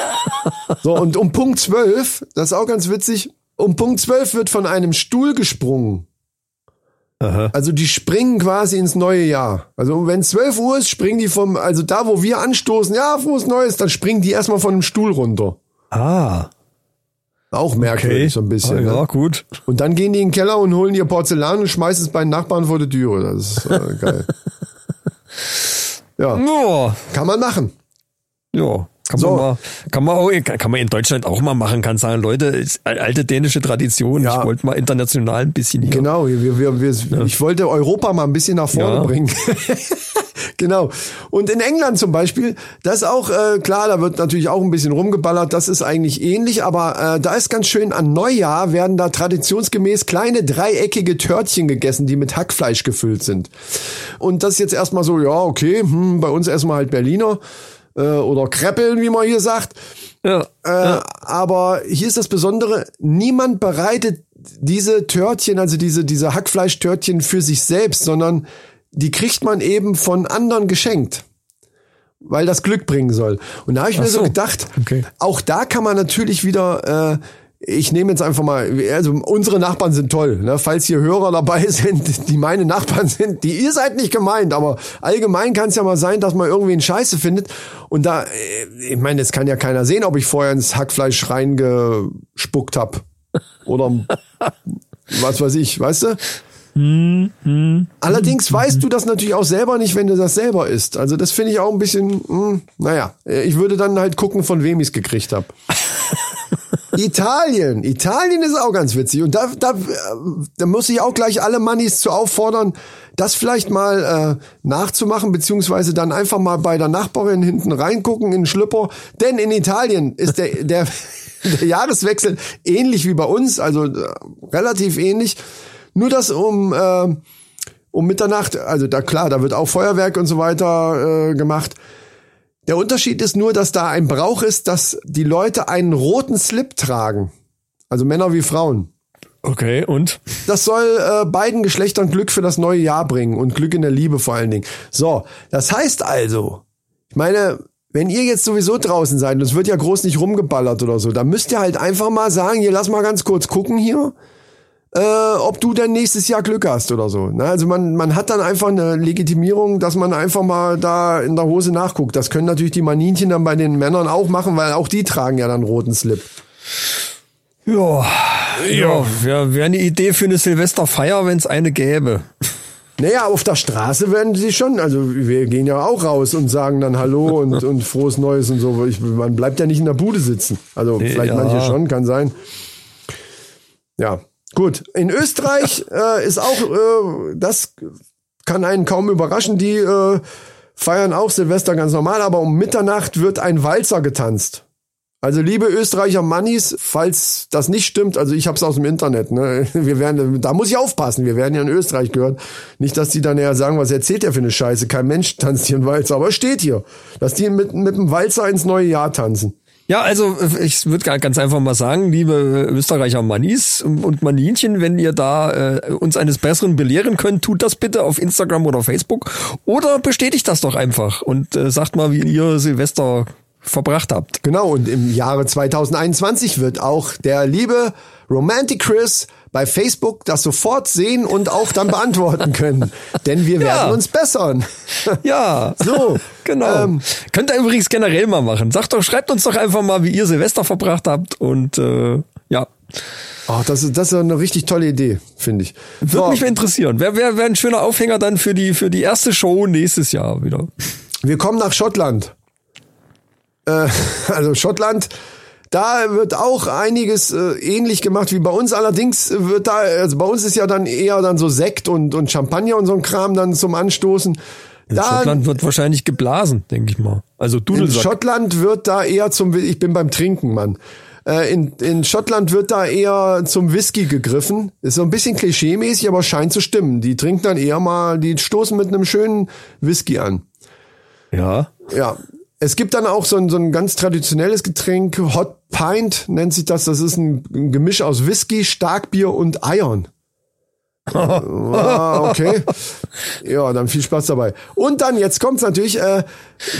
so, und um Punkt 12, das ist auch ganz witzig, um Punkt 12 wird von einem Stuhl gesprungen. Also die springen quasi ins neue Jahr. Also wenn 12 Uhr ist, springen die vom, also da wo wir anstoßen, ja, frohes Neues, dann springen die erstmal von dem Stuhl runter. Ah, Auch merkwürdig so ein bisschen. Ah, ne? ja, gut. Und dann gehen die in den Keller und holen ihr Porzellan und schmeißen es bei den Nachbarn vor die Türe. Das ist äh, geil. *laughs* ja, Ja, kann man machen. ja. Kann So. man mal, kann man auch, kann man in Deutschland auch mal machen, kann sagen, Leute, alte dänische Tradition. Ja. Ich wollte mal international ein bisschen hier. Genau, wir, wir, wir, ich wollte Europa mal ein bisschen nach vorne Ja. bringen. *laughs* genau. Und in England zum Beispiel, das ist auch äh, klar, da wird natürlich auch ein bisschen rumgeballert, das ist eigentlich ähnlich, aber äh, da ist ganz schön, an Neujahr werden da traditionsgemäß kleine dreieckige Törtchen gegessen, die mit Hackfleisch gefüllt sind. Und das ist jetzt erstmal so, ja, okay, hm, bei uns erstmal halt Berliner äh, oder Kreppeln, wie man hier sagt. Ja. Äh, Aber hier ist das Besondere, niemand bereitet diese Törtchen, also diese, diese Hackfleischtörtchen für sich selbst, sondern die kriegt man eben von anderen geschenkt. Weil das Glück bringen soll. Und da habe ich mir so. so. gedacht, Okay. auch da kann man natürlich wieder äh, ich nehme jetzt einfach mal, also unsere Nachbarn sind toll, ne? falls hier Hörer dabei *laughs* sind, die meine Nachbarn sind, die ihr seid nicht gemeint, aber allgemein kann es ja mal sein, dass man irgendwie einen Scheiße findet und da, äh, ich meine, es kann ja keiner sehen, ob ich vorher ins Hackfleisch reingespuckt hab oder *laughs* was weiß ich, weißt du? Allerdings weißt du das natürlich auch selber nicht, wenn du das selber isst. Also das finde ich auch ein bisschen, mh, naja, ich würde dann halt gucken, von wem ich es gekriegt habe. *laughs* Italien. Italien ist auch ganz witzig. Und da, da, da muss ich auch gleich alle Mannis zu auffordern, das vielleicht mal äh, nachzumachen, beziehungsweise dann einfach mal bei der Nachbarin hinten reingucken in den Schlüpper. Denn in Italien ist der, der, *laughs* der Jahreswechsel ähnlich wie bei uns, also äh, relativ ähnlich. Nur dass um, äh, um Mitternacht, also da klar, da wird auch Feuerwerk und so weiter äh, gemacht. Der Unterschied ist nur, dass da ein Brauch ist, dass die Leute einen roten Slip tragen. Also Männer wie Frauen. Okay, und? Das soll äh, beiden Geschlechtern Glück für das neue Jahr bringen und Glück in der Liebe vor allen Dingen. So, das heißt also, ich meine, wenn ihr jetzt sowieso draußen seid und es wird ja groß nicht rumgeballert oder so, dann müsst ihr halt einfach mal sagen, hier lass mal ganz kurz gucken hier, äh, ob du dann nächstes Jahr Glück hast oder so. Na, also man, man hat dann einfach eine Legitimierung, dass man einfach mal da in der Hose nachguckt. Das können natürlich die Maninchen dann bei den Männern auch machen, weil auch die tragen ja dann roten Slip. Ja, ja, wäre wär eine Idee für eine Silvesterfeier, wenn es eine gäbe. Naja, auf der Straße werden sie schon, also wir gehen ja auch raus und sagen dann Hallo und, *laughs* und frohes Neues und so. Ich, man bleibt ja nicht in der Bude sitzen. Also vielleicht Ja. manche schon, kann sein. Ja, gut. In Österreich *laughs* äh, ist auch, äh, das kann einen kaum überraschen, die äh, feiern auch Silvester ganz normal, aber um Mitternacht wird ein Walzer getanzt. Also liebe Österreicher Mannis, falls das nicht stimmt, also ich habe es aus dem Internet, ne? *laughs* Wir werden, da muss ich aufpassen, wir werden ja in Österreich gehört. Nicht, dass die dann ja sagen, was erzählt der für eine Scheiße? Kein Mensch tanzt hier einen Walzer, aber es steht hier, dass die mit, mit dem Walzer ins neue Jahr tanzen. Ja, also ich würde ganz einfach mal sagen, liebe Österreicher Mannis und Maninchen, wenn ihr da äh, uns eines Besseren belehren könnt, tut das bitte auf Instagram oder Facebook oder bestätigt das doch einfach und äh, sagt mal, wie ihr Silvester verbracht habt. Genau, und im Jahre 2021 wird auch der liebe Romantic Chris bei Facebook das sofort sehen und auch dann beantworten können. *laughs* Denn wir werden uns bessern. *laughs* Ja, So, genau. ähm, Könnt ihr übrigens generell mal machen. Sagt doch, schreibt uns doch einfach mal, wie ihr Silvester verbracht habt und äh, ja, Oh, das ist, das ist eine richtig tolle Idee, finde ich. würde So, mich mal interessieren. Wäre wär, wär ein schöner Aufhänger dann für die für die erste Show nächstes Jahr wieder. wir kommen nach Schottland. Äh, *laughs* also Schottland, da wird auch einiges äh, ähnlich gemacht wie bei uns. Allerdings wird da, also bei uns ist ja dann eher dann so Sekt und, und Champagner und so ein Kram dann zum Anstoßen. In Da, Schottland wird wahrscheinlich geblasen, denke ich mal. Also in Dudelsack. Schottland wird da eher zum, ich bin beim Trinken, Mann. Äh, In, in Schottland wird da eher zum Whisky gegriffen. Ist so ein bisschen klischeemäßig, aber scheint zu stimmen. Die trinken dann eher mal, die stoßen mit einem schönen Whisky an. ja. Ja. Es gibt dann auch so ein, so ein ganz traditionelles Getränk, Hot Pint nennt sich das. Das ist ein, ein Gemisch aus Whisky, Starkbier und Eiern. ah, okay. Ja, dann viel Spaß dabei. Und dann, jetzt kommt's natürlich, äh,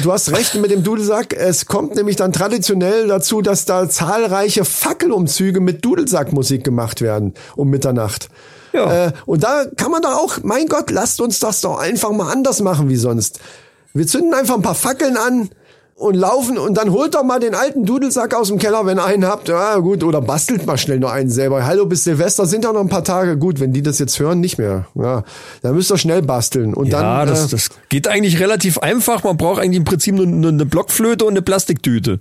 du hast recht mit dem Dudelsack, es kommt nämlich dann traditionell dazu, dass da zahlreiche Fackelumzüge mit Dudelsackmusik gemacht werden um Mitternacht. Ja. Äh, und da kann man doch auch, mein Gott, lasst uns das doch einfach mal anders machen wie sonst. Wir zünden einfach ein paar Fackeln an und laufen und dann holt doch mal den alten Dudelsack aus dem Keller, wenn ihr einen habt. Ja, gut, oder bastelt mal schnell nur einen selber. Hallo, bis Silvester sind ja noch ein paar Tage. Gut, wenn die das jetzt hören, nicht mehr. Ja, dann müsst ihr schnell basteln. Und Ja, dann, das, äh, das geht eigentlich relativ einfach. Man braucht eigentlich im Prinzip nur, nur eine Blockflöte und eine Plastiktüte.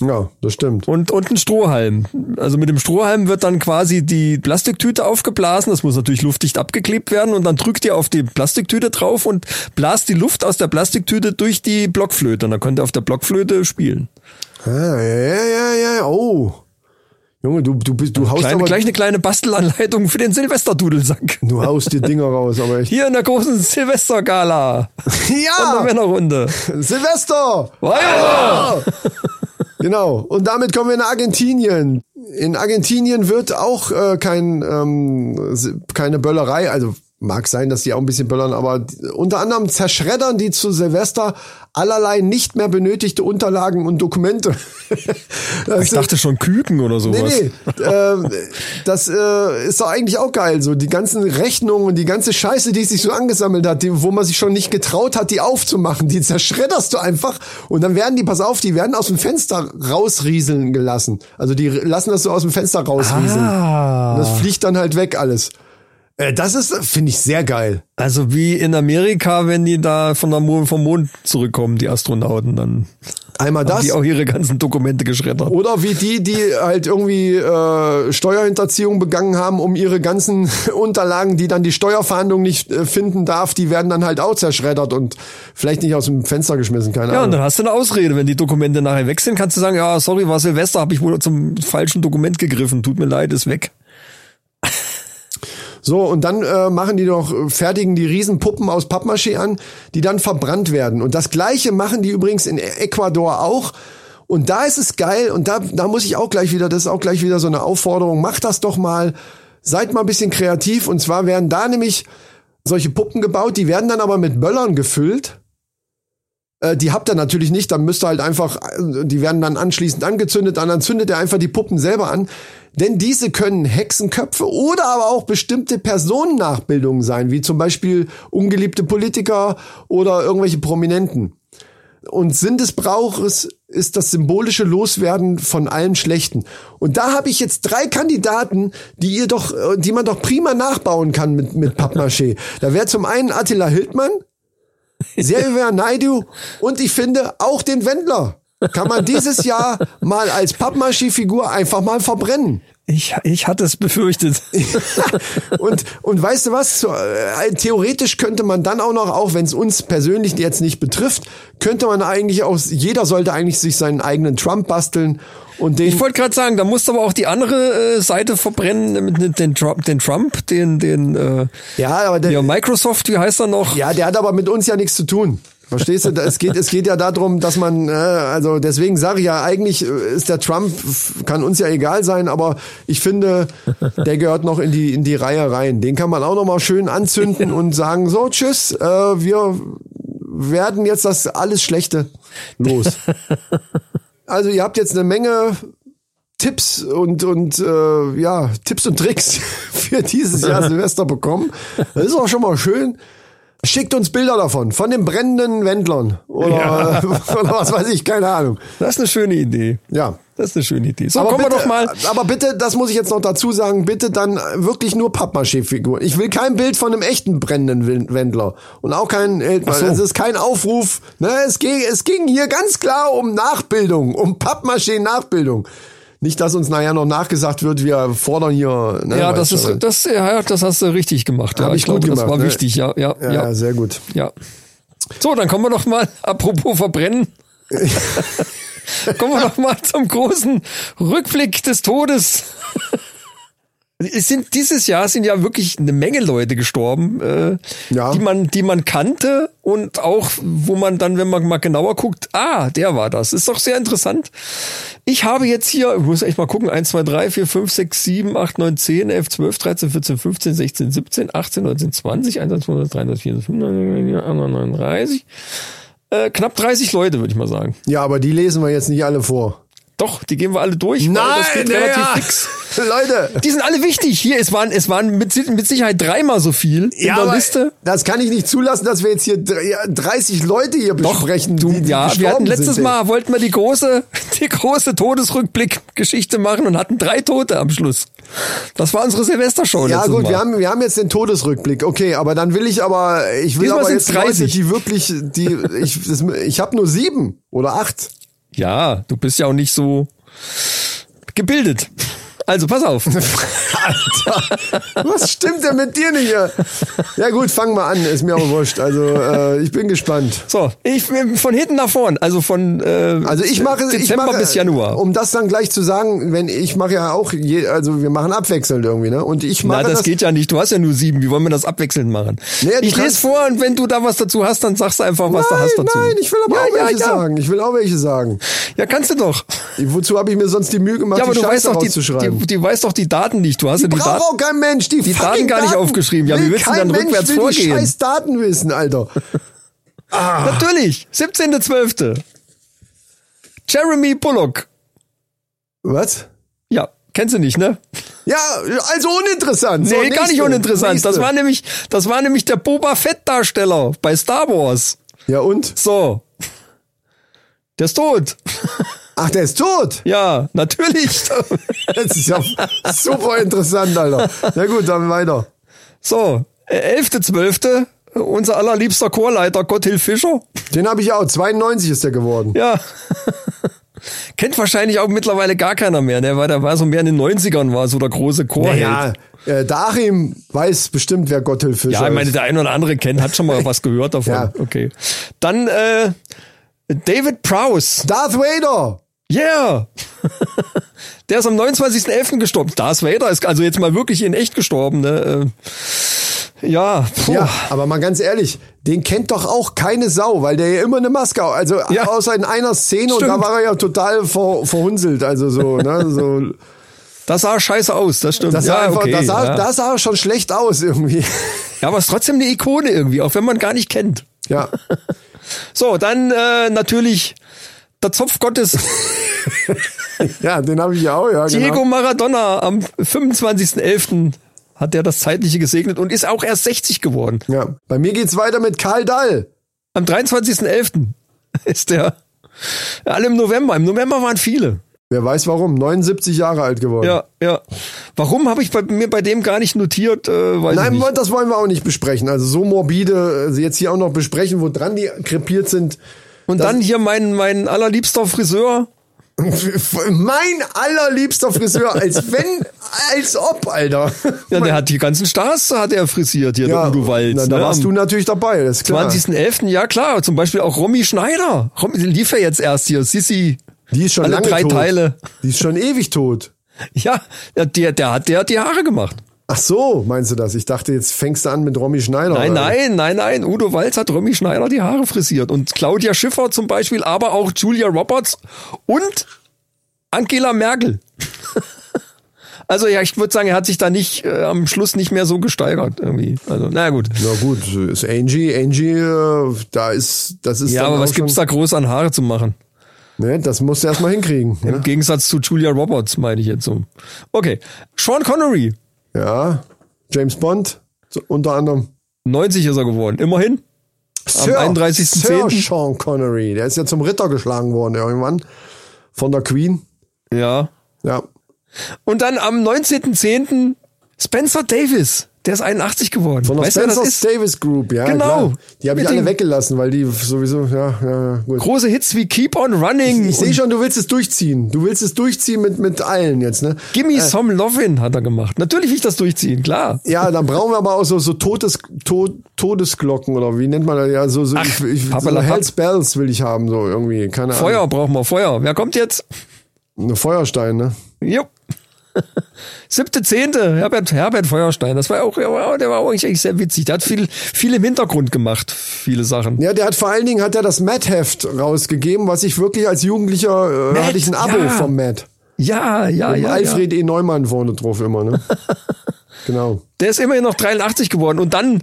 Ja, das stimmt. Und, und ein Strohhalm. Also mit dem Strohhalm wird dann quasi die Plastiktüte aufgeblasen. Das muss natürlich luftdicht abgeklebt werden. Und dann drückt ihr auf die Plastiktüte drauf und blast die Luft aus der Plastiktüte durch die Blockflöte. Und dann könnt ihr auf der Blockflöte spielen. Ah, ja, ja, ja, ja. Oh. Junge, du, du bist, du haust Kleine, aber, gleich eine kleine Bastelanleitung für den Silvesterdudelsack. du haust die Dinger raus, aber echt. Hier in der großen Silvestergala. Von *laughs* der Ja! Männerrunde. Silvester! Weiter! *laughs* Genau. Und damit kommen wir nach Argentinien. In Argentinien wird auch äh, kein, ähm, keine Böllerei, also mag sein, dass die auch ein bisschen böllern, aber unter anderem zerschreddern die zu Silvester allerlei nicht mehr benötigte Unterlagen und Dokumente. *laughs* Ich dachte schon Küken oder sowas. Nee, nee. ähm, das äh, ist doch eigentlich auch geil. So die ganzen Rechnungen und die ganze Scheiße, die sich so angesammelt hat, die, wo man sich schon nicht getraut hat, die aufzumachen, die zerschredderst du einfach und dann werden die, pass auf, die werden aus dem Fenster rausrieseln gelassen. Also die lassen das so aus dem Fenster rausrieseln. Ah. Und das fliegt dann halt weg alles. Äh, das ist, finde ich, sehr geil. Also wie in Amerika, wenn die da von der Mond, vom Mond zurückkommen, die Astronauten, dann Einmal haben das. die auch ihre ganzen Dokumente geschreddert. Oder wie die, die halt irgendwie äh, Steuerhinterziehung begangen haben, um ihre ganzen *laughs* Unterlagen, die dann die Steuerfahndung nicht äh, finden darf, die werden dann halt auch zerschreddert und vielleicht nicht aus dem Fenster geschmissen, keine Ja, und Ahnung. dann hast du eine Ausrede. Wenn die Dokumente nachher weg sind, kannst du sagen, ja, sorry, war Silvester, habe ich wohl zum falschen Dokument gegriffen. Tut mir leid, ist weg. So, und dann äh, machen die doch, fertigen die Riesenpuppen aus Pappmaché an, die dann verbrannt werden. Und das gleiche machen die übrigens in Ecuador auch. Und da ist es geil, und da, da muss ich auch gleich wieder, das ist auch gleich wieder so eine Aufforderung, macht das doch mal, seid mal ein bisschen kreativ. Und zwar werden da nämlich solche Puppen gebaut, die werden dann aber mit Böllern gefüllt. Äh, Die habt ihr natürlich nicht, dann müsst ihr halt einfach, äh, die werden dann anschließend angezündet, dann zündet ihr einfach die Puppen selber an. Denn diese können Hexenköpfe oder aber auch bestimmte Personennachbildungen sein, wie zum Beispiel ungeliebte Politiker oder irgendwelche Prominenten. Und Sinn des Brauches ist das symbolische Loswerden von allem Schlechten. Und da habe ich jetzt drei Kandidaten, die ihr doch, äh, die man doch prima nachbauen kann mit, mit Pappmaché. Da wäre zum einen Attila Hildmann, Silvia Naidu und ich finde auch den Wendler kann man dieses Jahr mal als Pappmaché-Figur einfach mal verbrennen. Ich, ich hatte es befürchtet. *laughs* und, und weißt du was? Äh, theoretisch könnte man dann auch noch, auch wenn es uns persönlich jetzt nicht betrifft, könnte man eigentlich auch, jeder sollte eigentlich sich seinen eigenen Trump basteln und den. Ich wollte gerade sagen, da musst du aber auch die andere äh, Seite verbrennen, mit den, den Trump, den Trump, den, den äh, ja, aber der, ja, Microsoft, wie heißt er noch? Ja, der hat aber mit uns ja nichts zu tun. Verstehst du? Es geht, es geht ja darum, dass man, äh, also deswegen sage ich ja, eigentlich äh, ist der Trump, kann uns ja egal sein, aber ich finde, der gehört noch in die, in die Reihe rein. Den kann man auch noch mal schön anzünden *laughs* und sagen, so, tschüss, äh, wir werden jetzt das alles Schlechte los. *laughs* Also ihr habt jetzt eine Menge Tipps und und äh, ja Tipps und Tricks *laughs* für dieses Jahr *laughs* Silvester bekommen. Das ist auch schon mal schön. Schickt uns Bilder davon, von den brennenden Wendlern oder, *laughs* oder was weiß ich, keine Ahnung. Das ist eine schöne Idee. Ja. Das ist eine schöne Idee. So, Aber kommen bitte, wir doch mal. aber bitte, das muss ich jetzt noch dazu sagen, bitte dann wirklich nur Pappmaché-Figuren. Ich will kein Bild von einem echten brennenden Wen- Wendler. Und auch kein Held. so. Es ist kein Aufruf. Ne, es, ging, es ging hier ganz klar um Nachbildung, um Pappmaché-Nachbildung. Nicht, dass uns nachher noch nachgesagt wird, wir fordern hier. Ne, Ja, das ist, das, ja, das hast du richtig gemacht. Ja, Hab ich ich glaube, das war ne? wichtig. Ja, ja, Ja, ja, sehr gut. ja. So, dann kommen wir doch mal, *laughs* apropos verbrennen. *laughs* kommen wir doch mal zum großen Rückblick des Todes. Es sind dieses Jahr sind ja wirklich eine Menge Leute gestorben, äh, Ja. die man, die man kannte und auch, wo man dann, wenn man mal genauer guckt, ah, der war das. Ist doch sehr interessant. Ich habe jetzt hier, ich muss echt mal gucken, 1, 2, 3, 4, 5, 6, 7, 8, 9, 10, 11, 12, 13, 14, 15, 16, 17, 18, 19, 20, 21, 22, 23, 24, 25, 39, äh, knapp 30 Leute, würde ich mal sagen. Ja, aber die lesen wir jetzt nicht alle vor. Doch, die gehen wir alle durch, weil das geht relativ ja. fix. *laughs* Leute. Die sind alle wichtig. Hier, es waren, es waren mit, mit Sicherheit dreimal so viel in der Liste. Das kann ich nicht zulassen, dass wir jetzt hier dr- ja, 30 Leute hier besprechen. Du, die, die ja, wir hatten letztes sind. Mal, wollten wir die große, *laughs* die große Todesrückblick-Geschichte machen und hatten drei Tote am Schluss. Das war unsere Silvestershow Ja gut, Mal. wir haben, wir haben jetzt den Todesrückblick. Okay, aber dann will ich aber, ich will Diesmal aber jetzt Leute, 30. die wirklich, die, ich, das, ich habe nur sieben oder acht. Ja, du bist ja auch nicht so gebildet. Also, pass auf. *laughs* Alter, was stimmt denn mit dir nicht? Ja gut, fang mal an, ist mir auch wurscht. Also äh, ich bin gespannt. So, ich von hinten nach vorn, also von äh, Also ich mache, ich Dezember mache, bis Januar. Um das dann gleich zu sagen, wenn ich mache ja auch, je, also wir machen abwechselnd irgendwie, ne? Und ich mache Na, das, geht ja nicht. Du hast ja nur sieben. Wie wollen wir das abwechselnd machen? Du ich lese vor und wenn du da was dazu hast, dann sagst du einfach, was nein, du hast dazu. nein, ich will aber ja, auch ja, welche ja. sagen. Ich will auch welche sagen. Ja, kannst du doch. Wozu habe ich mir sonst die Mühe gemacht, Ja, aber die du weißt Scheiße doch, die, rauszuschreiben? Die weiß doch die Daten nicht. Du hast ja die Daten. auch kein Mensch. Die, die Daten gar nicht aufgeschrieben. Ja, wie Will willst du denn Mensch rückwärts will vorgehen? Die scheiß Daten wissen, Alter. *laughs* Natürlich. 17.12. Jeremy Bullock. Was? Ja, kennst du nicht, ne? Ja, also uninteressant. So, Nee, gar nicht nächste, uninteressant. Das nächste. war nämlich, das war nämlich der Boba Fett Darsteller bei Star Wars. Ja und? So. Der ist tot. *laughs* Ach, der ist tot. Ja, natürlich. *laughs* Das ist ja super interessant, Alter. Na gut, dann weiter. So, äh, 11.12. Unser allerliebster Chorleiter Gotthilf Fischer. Den habe ich auch. 92 ist der geworden. Ja. *laughs* Kennt wahrscheinlich auch mittlerweile gar keiner mehr, ne? Weil der war so mehr in den 90ern, war so der große Chorheld. Ja, äh, der Achim weiß bestimmt, wer Gotthilf Fischer Ja, ich meine, ist. der ein oder andere kennt, hat schon mal *laughs* was gehört davon. Ja. Okay. Dann äh, David Prowse. Darth Vader. Yeah! *laughs* Der ist am 29.11. gestorben. Darth Vader ist also jetzt mal wirklich in echt gestorben. Ne? Äh, Ja, puh. Ja, aber mal ganz ehrlich, den kennt doch auch keine Sau, weil der ja immer eine Maske, also Ja. außer in einer Szene und Stimmt. da war er ja total ver, verhunzelt, also so, ne, so. das sah scheiße aus, das stimmt. Das sah ja, einfach, okay, das sah, ja. das sah schon schlecht aus irgendwie. ja, aber es ist trotzdem eine Ikone irgendwie, auch wenn man gar nicht kennt. Ja. *laughs* So, dann äh, natürlich der Zopf Gottes *laughs* Ja, den habe ich ja auch, ja, Diego genau. Maradona am 25.11. hat der das Zeitliche gesegnet und ist auch erst 60 geworden. Ja. Bei mir geht's weiter mit Karl Dall. Am 23.11. *laughs* ist der alle im November. Im November waren viele. Wer weiß warum, 79 Jahre alt geworden. Ja, ja. Warum habe ich bei, mir bei dem gar nicht notiert? Äh, weiß Nein, das wollen wir auch nicht besprechen. Also so morbide, also jetzt hier auch noch besprechen, wo dran die krepiert sind. Und dann hier mein, mein allerliebster Friseur. *laughs* Mein allerliebster Friseur, als wenn, als ob, Alter. Ja, der hat die ganzen Stars hat er frisiert hier, der Udo Walz. na, da ne? warst du natürlich dabei, das ist klar. 20.11. Ja klar, zum Beispiel auch Romy Schneider. Romy, die lief ja jetzt erst hier. Sissi. Die ist schon alle drei tot. Teile. Die ist schon ewig tot. Ja, der, der, der, hat, der hat die Haare gemacht. Ach so, meinst du das? Ich dachte, jetzt fängst du an mit Romy Schneider. Nein, oder? nein, nein, nein. Udo Walz hat Romy Schneider die Haare frisiert. Und Claudia Schiffer zum Beispiel, aber auch Julia Roberts und Angela Merkel. *laughs* Also ja, ich würde sagen, er hat sich da nicht äh, am Schluss nicht mehr so gesteigert irgendwie. Also na gut. Na gut, ist Angie, Angie, äh, da ist, das ist Ja, aber was gibt's da groß an Haare zu machen? Ne, das musst du erstmal hinkriegen. Im Ne? Gegensatz zu Julia Roberts, meine ich jetzt so. Okay. Sean Connery, Ja, James Bond, unter anderem. 90 ist er geworden. Immerhin. Sir, 31.10.. Sir Sean Connery, der ist ja zum Ritter geschlagen worden irgendwann von der Queen. Ja. Ja, Und dann am 19.10. Spencer Davis. Der ist 81 geworden. von der weißt Spencer? Davis Group, ja. Genau. Klar. Die habe ich alle weggelassen, weil die sowieso, ja, ja, gut. Große Hits wie Keep on Running. Ich sehe und schon, du willst es durchziehen. Du willst es durchziehen mit, mit allen jetzt, ne? Gimme Some Lovin' hat er gemacht. Natürlich will ich das durchziehen, klar. Ja, dann brauchen wir aber auch so, so Todes, Tod, Todesglocken oder wie nennt man das? Ja, so, so, Ach, ich, ich, so Pappelapapp. Hells Bells will ich haben, so irgendwie. Keine Feuer Ahnung. brauchen wir, Feuer. Wer kommt jetzt? Eine Feuerstein, ne? Jo. Siebte, zehnte, Herbert, Herbert Feuerstein. Das war auch, der war, auch eigentlich sehr witzig. Der hat viel, viel im Hintergrund gemacht, viele Sachen. Ja, der hat vor allen Dingen hat er das Matt-Heft rausgegeben, was ich wirklich als Jugendlicher äh, Matt, hatte ich ein Abo ja. vom Matt. Ja, ja, ja. Alfred E. Neumann vorne drauf immer, ne? *laughs* genau. Der ist immerhin noch 83 geworden. Und dann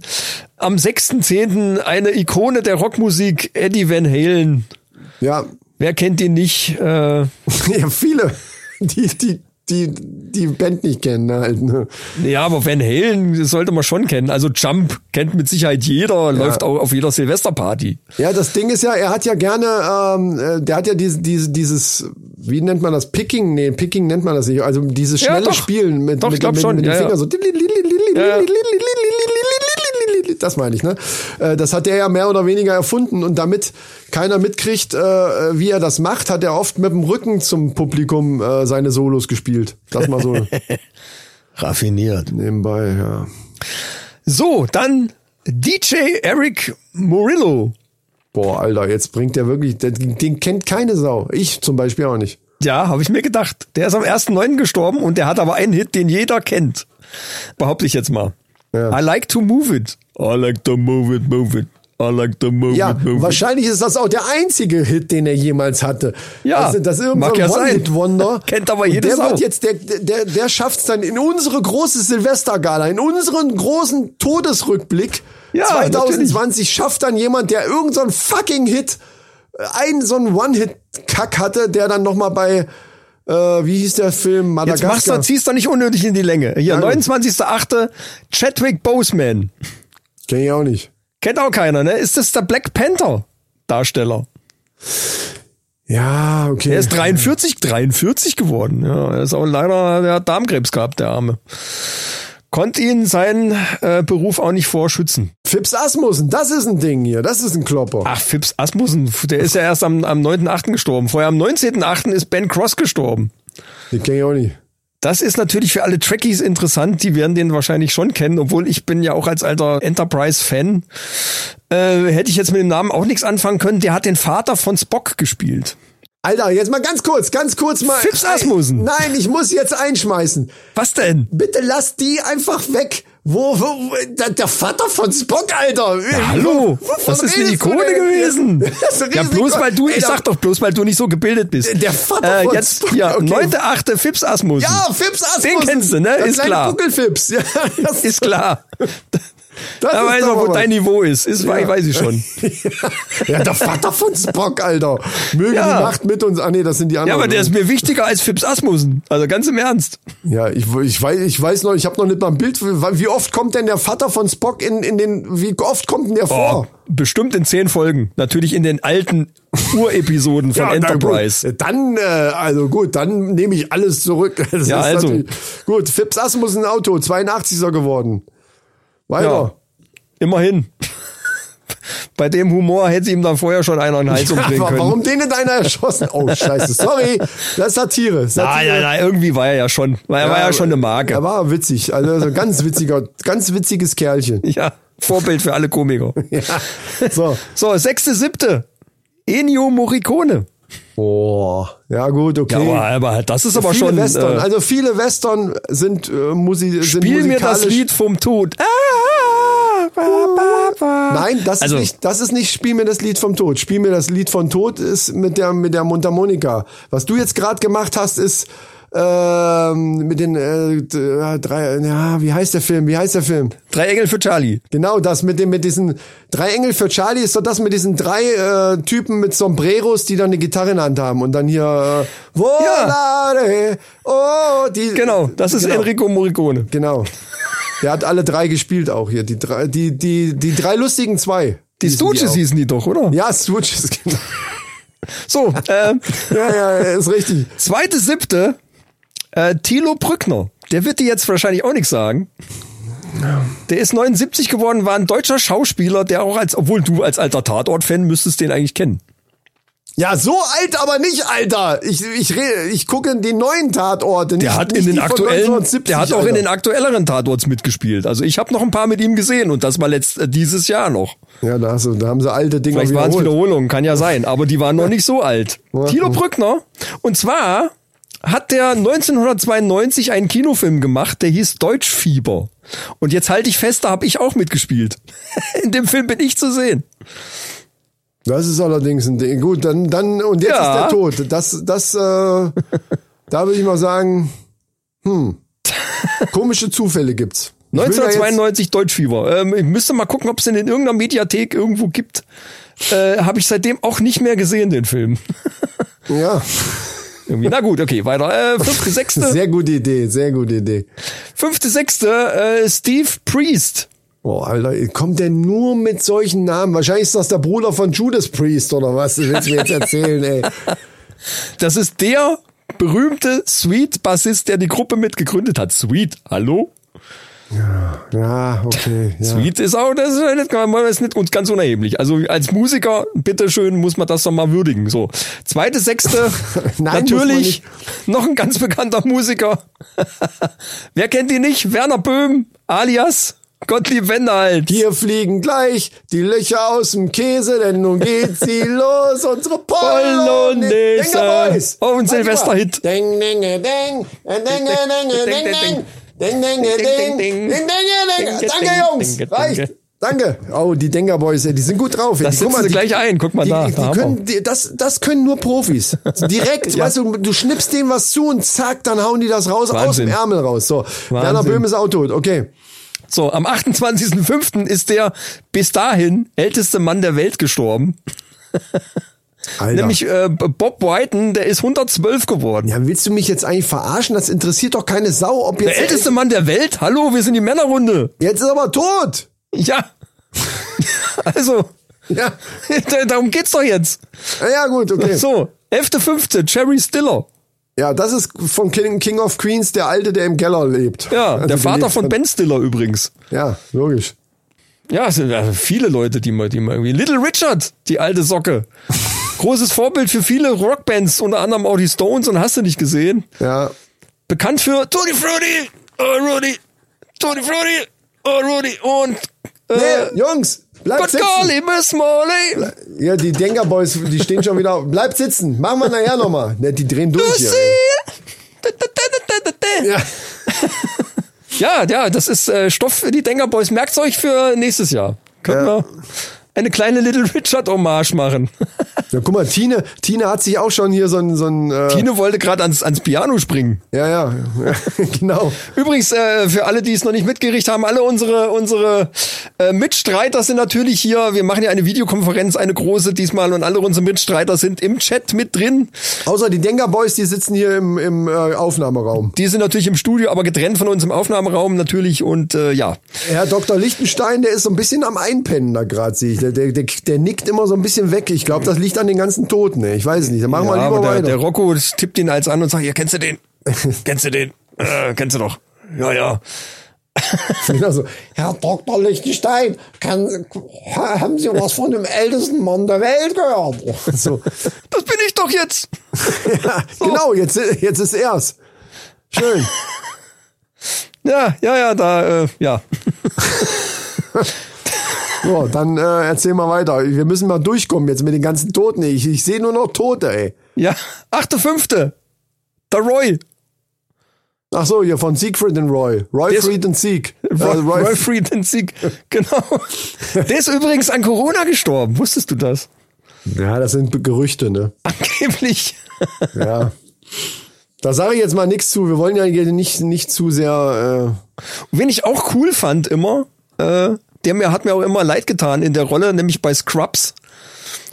am 6.10. eine Ikone der Rockmusik, Eddie Van Halen. Ja, Wer kennt ihn nicht? Äh, *laughs* ja viele, die, die, die, die Band nicht kennen, ne, halt, ne? ja, aber Van Halen sollte man schon kennen. Also Jump kennt mit Sicherheit jeder, läuft auch auf jeder Silvesterparty. Ja, das Ding ist ja, er hat ja gerne, ähm, äh, der hat ja diese, diese, dieses, wie nennt man das? Picking? Nee, Picking nennt man das nicht. Also dieses Ja, schnelle doch. Spielen mit, Doch, ich mit, mit, schon. mit den Ja, ja. Fingern so. Ja. Das meine ich, ne? Äh, Das hat er ja mehr oder weniger erfunden und damit keiner mitkriegt, äh, wie er das macht, hat er oft mit dem Rücken zum Publikum äh, seine Solos gespielt. Das mal so *laughs* Raffiniert. nebenbei, ja. So, dann DJ Eric Murillo. Boah, Alter, jetzt bringt der wirklich, den, den kennt keine Sau. Ich zum Beispiel auch nicht. Ja, habe ich mir gedacht. Der ist am 1.9. gestorben und der hat aber einen Hit, den jeder kennt. Behaupte ich jetzt mal. Ja. I like to move it. I like to move it, move it. I like the moment. Ja, moment. wahrscheinlich ist das auch der einzige Hit, den er jemals hatte. Ja, also, das ist irgendein mag ja sein. One-Hit-Wonder. *laughs* Kennt aber Und jede Der wird jetzt, der, der, der schafft es dann in unsere große Silvestergala, in unseren großen Todesrückblick Ja, 2020 schafft dann jemand, der irgendeinen so einen fucking Hit, einen so einen One-Hit-Kack hatte, der dann nochmal bei, äh, wie hieß der Film? Jetzt machst Madagaskar. du, ziehst du nicht unnötig in die Länge. Hier, Ja, gut. 29.8. Chadwick Boseman. Kenn ich auch nicht. Kennt auch keiner, ne? Ist das der Black Panther Darsteller? Ja, okay. Er ist 43, 43 geworden. Ja, er ist auch leider, der hat Darmkrebs gehabt, der Arme. Konnte ihn seinen äh, Beruf auch nicht vorschützen. Fips Asmussen, das ist ein Ding hier, das ist ein Klopper. Ach, Phipps Asmussen, der ist ja erst am, am 9.8. gestorben. Vorher am 19.8. ist Ben Cross gestorben. Den kenn ich auch nicht. Das ist natürlich für alle Trekkies interessant, die werden den wahrscheinlich schon kennen, obwohl ich bin ja auch als alter Enterprise-Fan. Äh, hätte ich jetzt mit dem Namen auch nichts anfangen können. Der hat den Vater von Spock gespielt. Alter, jetzt mal ganz kurz, ganz kurz mal. Fips Asmussen. Nein, ich muss jetzt einschmeißen. Was denn? Bitte lass die einfach weg. Wo, wo, wo der, der Vater von Spock, Alter. Ja, hallo, Wovon *laughs* das ist eine Ikone gewesen. Ja, bloß weil du, ich da- sag doch bloß, weil du nicht so gebildet bist. Der Vater äh, von jetzt, Spock, ja, okay. neunte, achte Fips Asmussen. Ja, Fips Asmussen. Den kennst du, ne? Der Ist klar. Buckelfips. *laughs* Ja, das Ist klar. *laughs* Das Da weiß er, wo mal dein was. Niveau ist. Ist, weiß ich schon. *laughs* Ja, der Vater von Spock, Alter. Möge Ja. die Macht mit uns. Ah, nee, das sind die Ja, anderen. aber der ist mir wichtiger als Fips Asmussen. Also ganz im Ernst. Ja, ich, ich, weiß, ich weiß noch, ich habe noch nicht mal ein Bild. Wie oft kommt denn der Vater von Spock in, in den. Wie oft kommt denn der Oh, vor? bestimmt in zehn Folgen. Natürlich in den alten Urepisoden von *laughs* Ja, Enterprise. Dann, äh, also gut, dann nehme ich alles zurück. *laughs* Das Ja, also. Gut, Fips Asmus ein Auto, 82er geworden. Weiter. Ja. Immerhin. *laughs* Bei dem Humor hätte ihm dann vorher schon einer einen Hals umdrehen aber können. warum den in einer erschossen? Oh, scheiße, sorry. Das ist Satire. Nein, Satire. nein, nein, irgendwie war er ja schon. War, er war ja schon eine Marke. Er war witzig. Also so ein ganz witziger, ganz witziges Kerlchen. Ja, Vorbild für alle Komiker. *laughs* Ja. So. So, sechste, siebte. Ennio Morricone. Oh. Ja, gut, okay. Ja, aber, aber das ist aber viele schon. Western. Äh, also viele Western sind, äh, Musi sind spiel mir das Lied vom Tod. Ah. Nein, das Also- ist nicht, das ist nicht Spiel mir das Lied vom Tod. Spiel mir das Lied von Tod ist mit der mit der Mundharmonika. Was du jetzt gerade gemacht hast, ist ähm, mit den äh, drei. Ja, wie heißt der Film? Wie heißt der Film? Drei Engel für Charlie. Genau, das mit dem mit diesen drei Engel für Charlie ist doch das mit diesen drei äh, Typen mit Sombreros, die dann eine Gitarre in der Hand haben und dann hier äh, Volare, oh, die Genau, das ist genau. Enrico Morricone. Genau. Der hat alle drei gespielt auch hier. Die drei, die, die, die drei lustigen zwei. Die Stooges hießen die doch, oder? Ja, Stooges, *laughs* genau. So, äh, Ja, ja, ist richtig. zweite, siebte. Äh, Thilo Brückner. Der wird dir jetzt wahrscheinlich auch nichts sagen. Der ist 79 geworden, war ein deutscher Schauspieler, der auch als, obwohl du als alter Tatort-Fan müsstest den eigentlich kennen. Ja, so alt aber nicht, Alter. Ich, ich, rede, ich gucke die neuen Tatorte. Der hat in den aktuellen, 1970, der hat auch Alter. in den aktuelleren Tatorts mitgespielt. Also ich habe noch ein paar mit ihm gesehen und das war letzt, äh, dieses Jahr noch. Ja, da, hast du, da haben sie alte Dinge Vielleicht waren es. Wiederholungen, kann ja sein, aber die waren noch *laughs* nicht so alt. Ja. Thilo Brückner. Und zwar hat der 1992 einen Kinofilm gemacht, der hieß Deutschfieber. Und jetzt halte ich fest, da habe ich auch mitgespielt. *laughs* In dem Film bin ich zu sehen. Das ist allerdings ein Ding. Gut, dann, dann, und jetzt Ja. ist der Tod. Das, das, äh, *laughs* da würde ich mal sagen, hm, komische Zufälle gibt's. Ich will da jetzt- 1992 Deutschfieber. Ähm, ich müsste mal gucken, ob es den in irgendeiner Mediathek irgendwo gibt. Äh, habe ich seitdem auch nicht mehr gesehen, den Film. *laughs* Ja, Irgendwie. Na gut, okay, weiter. Äh, fünfte, sechste. *laughs* sehr gute Idee, sehr gute Idee. Fünfte, sechste, äh, Steve Priest. Oh, Alter, kommt der nur mit solchen Namen? Wahrscheinlich ist das der Bruder von Judas Priest oder was? Das willst du mir jetzt erzählen, ey. *laughs* Das ist der berühmte Sweet-Bassist, der die Gruppe mitgegründet hat. Sweet, hallo? Ja, okay. *laughs* Ja. Sweet ist auch, das ist nicht, das ist nicht ganz unerheblich. Also als Musiker, bitteschön, muss man das doch mal würdigen. So. Zweite, sechste, *laughs* Nein, natürlich noch ein ganz bekannter Musiker. *laughs* Wer kennt ihn nicht? Werner Böhm, alias Gottlieb Wendehalt. Hier fliegen gleich die Löcher aus dem Käse, denn nun geht sie los, unsere Polonaise. Oh, ein. Silvesterhit. Ding, ding, ding, ding, ding, ding, ding, ding, ding, ding. Ding, ding, ding, ding, ding, ding, ding. Danke, Jungs. Reicht. Danke. Oh, die Denker Boys, die sind gut drauf. Das die, setzen sie gleich ein. Guck mal die, da, Die, da können, die, das, das können nur Profis. *laughs* Direkt, Ja. weißt du, du schnippst denen was zu und zack, dann hauen die das raus aus Wahnsinn. dem Ärmel raus. So, Werner Böhm ist auch tot. Okay. So, am 28.05. ist der bis dahin älteste Mann der Welt gestorben. *laughs* Alter. Nämlich äh, Bob Whiten, der ist 112 geworden. ja, willst du mich jetzt eigentlich verarschen? Das interessiert doch keine Sau, ob Der jetzt. älteste Mann der Welt? Hallo, wir sind die Männerrunde. Jetzt ist er aber tot. Ja. *laughs* Also, Ja. *laughs* darum geht's doch jetzt. Ja, ja gut, okay. So, 11.15. Jerry Stiller. Ja, das ist von King, King of Queens der Alte, der im Keller lebt. Ja, Also der Vater von. Ben Stiller übrigens. Ja, logisch. Ja, es sind also viele Leute, die mal, die mal irgendwie. Little Richard, die alte Socke. Großes Vorbild für viele Rockbands, unter anderem auch die Stones und hast du nicht gesehen. Ja. Bekannt für Tutti Frutti, oh Rudy, Tutti Frutti, oh Rudy und äh, Nee, Jungs, bleibt Gott sitzen. golly, Miss Molly, Ja, die Denker Boys, die stehen schon wieder. Bleibt sitzen. Machen wir nachher nochmal. Ne, die drehen durch hier. Ja. *laughs* Ja, ja, das ist äh, Stoff für die Denker Boys. Merkt's euch für nächstes Jahr. Können Ja. wir eine kleine Little Richard Hommage machen. *laughs* ja. Guck mal, Tine, Tine hat sich auch schon hier so ein, so ein äh, Tine wollte gerade ans, ans Piano springen. ja, ja, *laughs* genau. Übrigens, äh, für alle, die es noch nicht mitgerichtet haben, alle unsere, unsere äh, Mitstreiter sind natürlich hier. Wir machen ja eine Videokonferenz, eine große diesmal und alle unsere Mitstreiter sind im Chat mit drin. Außer die Denker Boys, die sitzen hier im, im äh, Aufnahmeraum. Die sind natürlich im Studio, aber getrennt von uns im Aufnahmeraum natürlich und äh, ja. Herr Dr. Lichtenstein, der ist so ein bisschen am Einpennen da gerade, sehe ich. Der, der, der, der nickt immer so ein bisschen weg. Ich glaube, das liegt an den ganzen Toten. Ey. Ich weiß es nicht. Dann machen wir ja lieber aber der, weiter. der Rocco tippt ihn als an und sagt, ja, kennst du den? *laughs* kennst du den? Äh, kennst du doch. Ja, ja. Genau *laughs* *laughs* so. Herr Dr. Lichtenstein, kann, haben Sie was von dem ältesten Mann der Welt gehört? So. Das bin ich doch jetzt. Ja, Genau, jetzt, jetzt ist er's. Schön. Ja, ja, ja, da, äh, ja. So, dann äh, erzähl mal weiter. Wir müssen mal durchkommen jetzt mit den ganzen Toten. Ich, ich sehe nur noch Tote, ey. Ja, achte, fünfte. Der Roy. Ach so, hier von Siegfried und Roy. Roy ist- Fried und Sieg. Äh, Roy, Roy, Roy Frieden Sieg. *laughs* Genau. Der ist übrigens an Corona gestorben. Wusstest du das? ja, das sind Gerüchte, ne? Angeblich. *laughs* Ja. Da sage ich jetzt mal nichts zu. Wir wollen ja hier nicht, nicht zu sehr. Wen ich auch cool fand immer, äh, der mir hat mir auch immer leid getan in der Rolle, nämlich bei Scrubs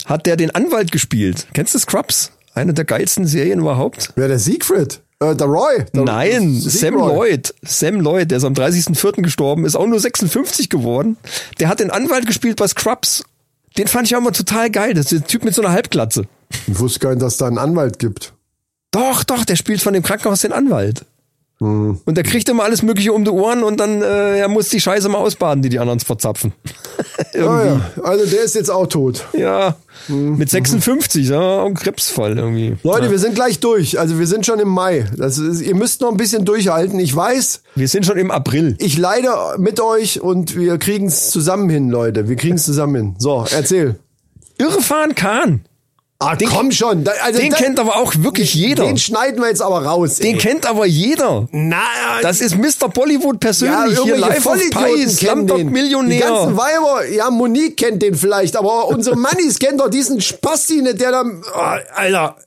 hat der den Anwalt gespielt. Kennst du Scrubs? Eine der geilsten Serien überhaupt. Wer der Siegfried? Äh, der Roy? Der Nein, Sieg Sam Roy. Lloyd. Sam Lloyd, der ist am 30.04. gestorben, ist auch nur 56 geworden. Der hat den Anwalt gespielt bei Scrubs. Den fand ich auch immer total geil. Das ist der Typ mit so einer Halbglatze. Ich wusste gar nicht, dass da einen Anwalt gibt. Doch, doch, der spielt von dem Krankenhaus den Anwalt. Hm. Und der kriegt immer alles Mögliche um die Ohren und dann äh, er muss die Scheiße mal ausbaden, die die anderen verzapfen. *laughs* Ah, irgendwie. ja. Also der ist jetzt auch tot. Ja, mit 56, ja, ein Krebsfall irgendwie. Leute, wir sind gleich durch. Also wir sind schon im Mai. Das ist, ihr müsst noch ein bisschen durchhalten. Ich weiß, Wir sind schon im April. ich leide mit euch und wir kriegen es zusammen hin, Leute. Wir kriegen es zusammen hin. So, erzähl. Irrefan Khan. Ah, komm schon. Da, also Den da- kennt aber auch wirklich jeder. Den schneiden wir jetzt aber raus. Den ey. kennt aber jeder. Na, Das ist Mr. Bollywood ja, persönlich. Hier irgendwelche live auf kennen Slumdog den. Die ganzen Millionär. Weiber, ja, Monique kennt den vielleicht, aber unsere Mannis kennen doch diesen Spasti nicht, der da, oh, Alter.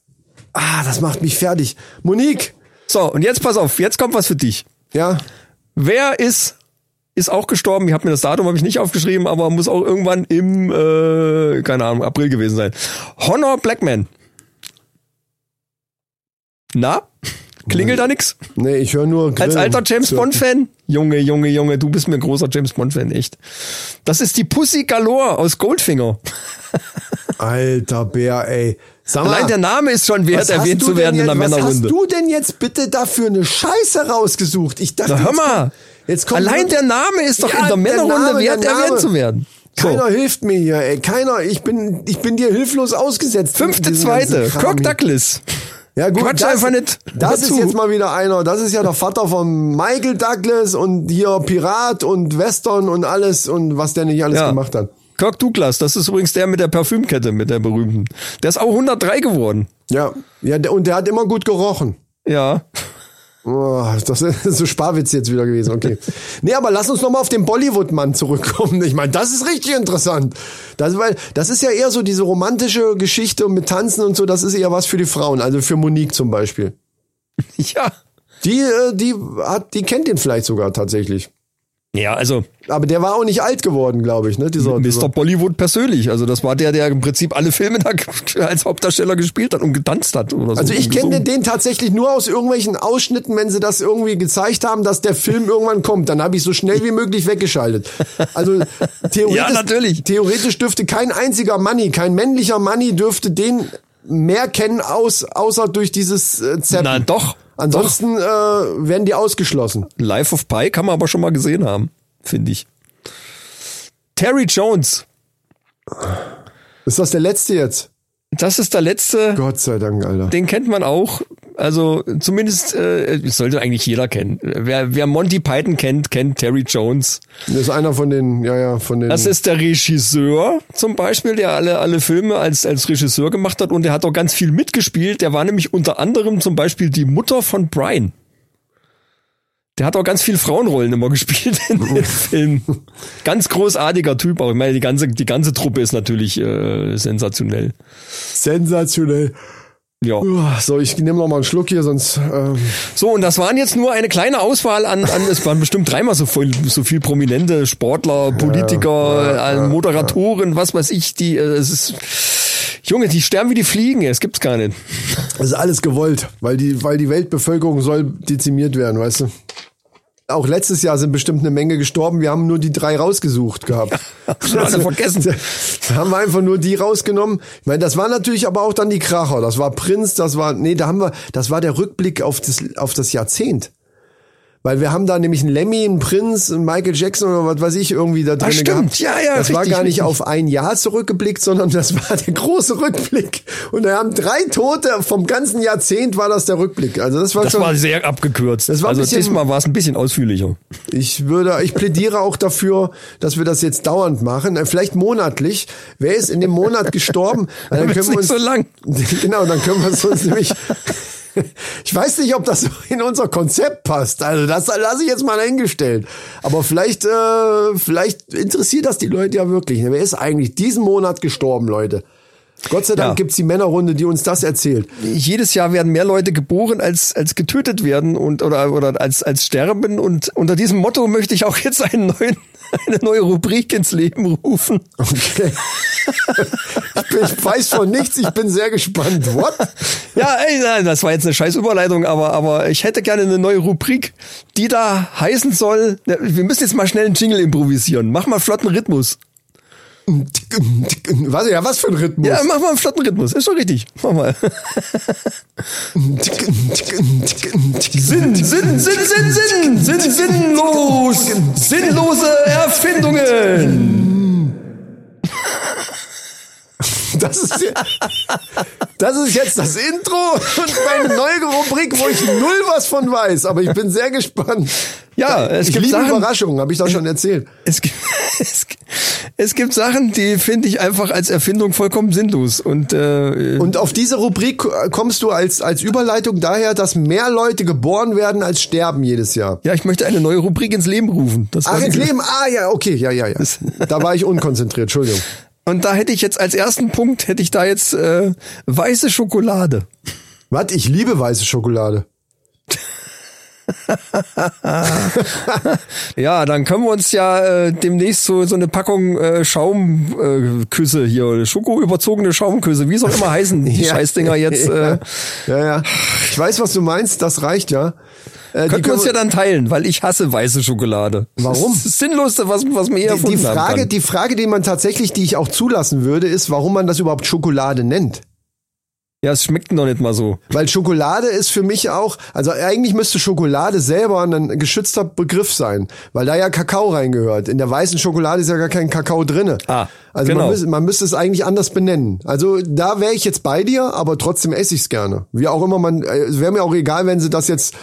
Ah, das macht mich fertig. Monique, So, und jetzt pass auf, jetzt kommt was für dich. ja, Wer ist ist auch gestorben. Ich habe mir das Datum habe ich nicht aufgeschrieben, aber muss auch irgendwann im äh, keine Ahnung April gewesen sein. Honor Blackman. Na, klingelt da nix? nee, ich höre nur Als Grillen. alter James So. Bond Fan, Junge, Junge, Junge, du bist mir ein großer James Bond Fan, echt. Das ist die Pussy Galore aus Goldfinger. *laughs* Alter Bär, ey. Sag mal, Allein der Name ist schon wert, was erwähnt zu werden in der jetzt- Was Männerrunde. hast du denn jetzt bitte dafür eine Scheiße rausgesucht? Ich dachte, Na, hör jetzt mal. Jetzt Allein der Name ist doch Ja, in der Männerrunde wert, der Name. erwähnt zu werden. So. Keiner hilft mir hier, ey. Keiner. Ich bin, ich bin dir hilflos ausgesetzt. Fünfte, zweite, Kirk. Douglas. Ja gut, Quatsch das, einfach nicht. Das Hör ist jetzt mal wieder einer. Das ist ja der Vater von Michael Douglas und hier Pirat und Western und alles und was der nicht alles Ja. gemacht hat. Kirk Douglas, das ist übrigens der mit der Parfümkette, mit der berühmten. Der ist auch 103 geworden. Ja, ja, und der hat immer gut gerochen. Ja. Oh, das ist *laughs* so Sparwitz jetzt wieder gewesen, okay. *laughs* Nee, aber lass uns nochmal auf den Bollywood-Mann zurückkommen. Ich meine, das ist richtig interessant. Das, weil, das ist ja eher so diese romantische Geschichte mit Tanzen und so, das ist eher was für die Frauen, also für Monique zum Beispiel. *laughs* Ja. Die, äh, die hat, die kennt den vielleicht sogar tatsächlich. Ja, also Aber der war auch nicht alt geworden, glaube ich, ne? Dieser, dieser Mr. Bollywood persönlich. Also das war der, der im Prinzip alle Filme *laughs* als Hauptdarsteller gespielt hat und getanzt hat oder so. Also ich kenne den tatsächlich nur aus irgendwelchen Ausschnitten, wenn sie das irgendwie gezeigt haben, dass der Film irgendwann kommt. Dann habe ich so schnell wie möglich weggeschaltet. Also *laughs* theoretisch, Ja, theoretisch dürfte kein einziger Manni, kein männlicher Manni dürfte den mehr kennen, aus, außer durch dieses äh, Zappen. Na doch. Ansonsten äh, werden die ausgeschlossen. Life of Pi kann man aber schon mal gesehen haben, finde ich. Terry Jones. Ist das der letzte jetzt? Das ist der letzte. Gott sei Dank, Alter. Den kennt man auch. Also zumindest äh, sollte eigentlich jeder kennen. Wer, wer Monty Python kennt, kennt Terry Jones. Das ist einer von den, ja, ja, von den. Das ist der Regisseur zum Beispiel, der alle, alle Filme als, als Regisseur gemacht hat und der hat auch ganz viel mitgespielt. Der war nämlich unter anderem zum Beispiel die Mutter von Brian. Der hat auch ganz viel Frauenrollen immer *laughs* gespielt in den Filmen. Ganz großartiger Typ auch. Ich meine, die ganze, die ganze Truppe ist natürlich äh, sensationell. sensationell. Ja. So, ich nehme noch mal einen Schluck hier, sonst. Ähm, So, und das waren jetzt nur eine kleine Auswahl an, an es waren bestimmt dreimal so viel, so viel prominente Sportler, Politiker, äh, Moderatoren, was weiß ich, die, äh, es ist, Junge, die sterben wie die Fliegen, es gibt's gar nicht. Das ist alles gewollt, weil die, weil die Weltbevölkerung soll dezimiert werden, weißt du? Auch letztes Jahr sind bestimmt eine Menge gestorben. Wir haben nur die drei rausgesucht gehabt. *laughs* Alle vergessen. Da haben wir einfach nur die rausgenommen. Ich meine, das war natürlich aber auch dann die Kracher. Das war Prinz, das war, nee, da haben wir, das war der Rückblick auf das, auf das Jahrzehnt. Weil wir haben da nämlich einen Lemmy, einen Prinz, einen Michael Jackson oder was weiß ich irgendwie da drin stimmt. gehabt. Ja, ja, Das war richtig, gar nicht richtig. auf ein Jahr zurückgeblickt, sondern das war der große Rückblick. Und da haben drei Tote vom ganzen Jahrzehnt war das der Rückblick. Also das war Das schon. war sehr abgekürzt. Das war also bisschen- diesmal war es ein bisschen ausführlicher. Ich würde, ich plädiere auch dafür, dass wir das jetzt dauernd machen, äh, vielleicht monatlich. Wer ist in dem Monat gestorben? Dann *laughs* Dann wird's nicht so lang. *laughs* Genau, dann können wir es uns nämlich. *laughs* Ich weiß nicht, ob das *laughs* in unser Konzept passt. Also das lasse ich jetzt mal dahingestellt. Aber vielleicht, äh, vielleicht interessiert das die Leute ja wirklich. Wer ist eigentlich diesen Monat gestorben, Leute? Gott sei Dank Ja. gibt's die Männerrunde, die uns das erzählt. Jedes Jahr werden mehr Leute geboren, als, als getötet werden und, oder, oder als, als sterben. Und unter diesem Motto möchte ich auch jetzt einen neuen, *laughs* eine neue Rubrik ins Leben rufen. Okay. ich, bin, ich weiß von nichts, ich bin sehr gespannt. What? Ja, ey, nein, das war jetzt eine scheiß Überleitung, aber, aber ich hätte gerne eine neue Rubrik, die da heißen soll, wir müssen jetzt mal schnell einen Jingle improvisieren. Mach mal flotten Rhythmus. Was, ja, was für ein Rhythmus? Ja, mach mal einen flotten Rhythmus. Ist schon richtig. Mach mal. Sinn, Sinn, Sinn, Sinn, Sinn, Sinn, sinnlos, sinnlose Erfindungen. *laughs* Das ist, ja- das ist jetzt das Intro und meine neue Rubrik, wo ich null was von weiß. Aber ich bin sehr gespannt. Ja, es ich gibt Sachen- Überraschungen, habe ich doch schon erzählt. Es gibt, es, es gibt Sachen, die finde ich einfach als Erfindung vollkommen sinnlos. Und äh, Und auf diese Rubrik kommst du als, als Überleitung daher, dass mehr Leute geboren werden als sterben jedes Jahr. ja, ich möchte eine neue Rubrik ins Leben rufen. Das Ach, ins Leben? Ah, ja, okay, ja, ja, ja. Da war ich unkonzentriert, Entschuldigung. Und da hätte ich jetzt als ersten Punkt, hätte ich da jetzt äh, weiße Schokolade. Was? Ich liebe weiße Schokolade. *laughs* Ja, dann können wir uns ja äh, demnächst so, so eine Packung äh, Schaumküsse äh, hier, Schoko-überzogene Schaumküsse, wie es auch immer heißen, die *laughs* Ja. Scheißdinger jetzt. Ja. Äh, ja, ja. Ich weiß, was du meinst, das reicht ja. Äh, die könnten wir uns ja können- dann teilen, weil ich hasse weiße Schokolade. Warum? Das ist das Sinnlosste, was, was mir die, die haben Frage, die Frage, die man tatsächlich, die ich auch zulassen würde, ist, warum man das überhaupt Schokolade nennt. Ja, es schmeckt noch nicht mal so. Weil Schokolade ist für mich auch, also eigentlich müsste Schokolade selber ein geschützter Begriff sein, weil da ja Kakao reingehört. In der weißen Schokolade ist ja gar kein Kakao drinne. Ah, also genau. man, müsste, man müsste es eigentlich anders benennen. Also da wäre ich jetzt bei dir, aber trotzdem esse ich es gerne. Wie auch immer man, äh, es wäre mir auch egal, wenn sie das jetzt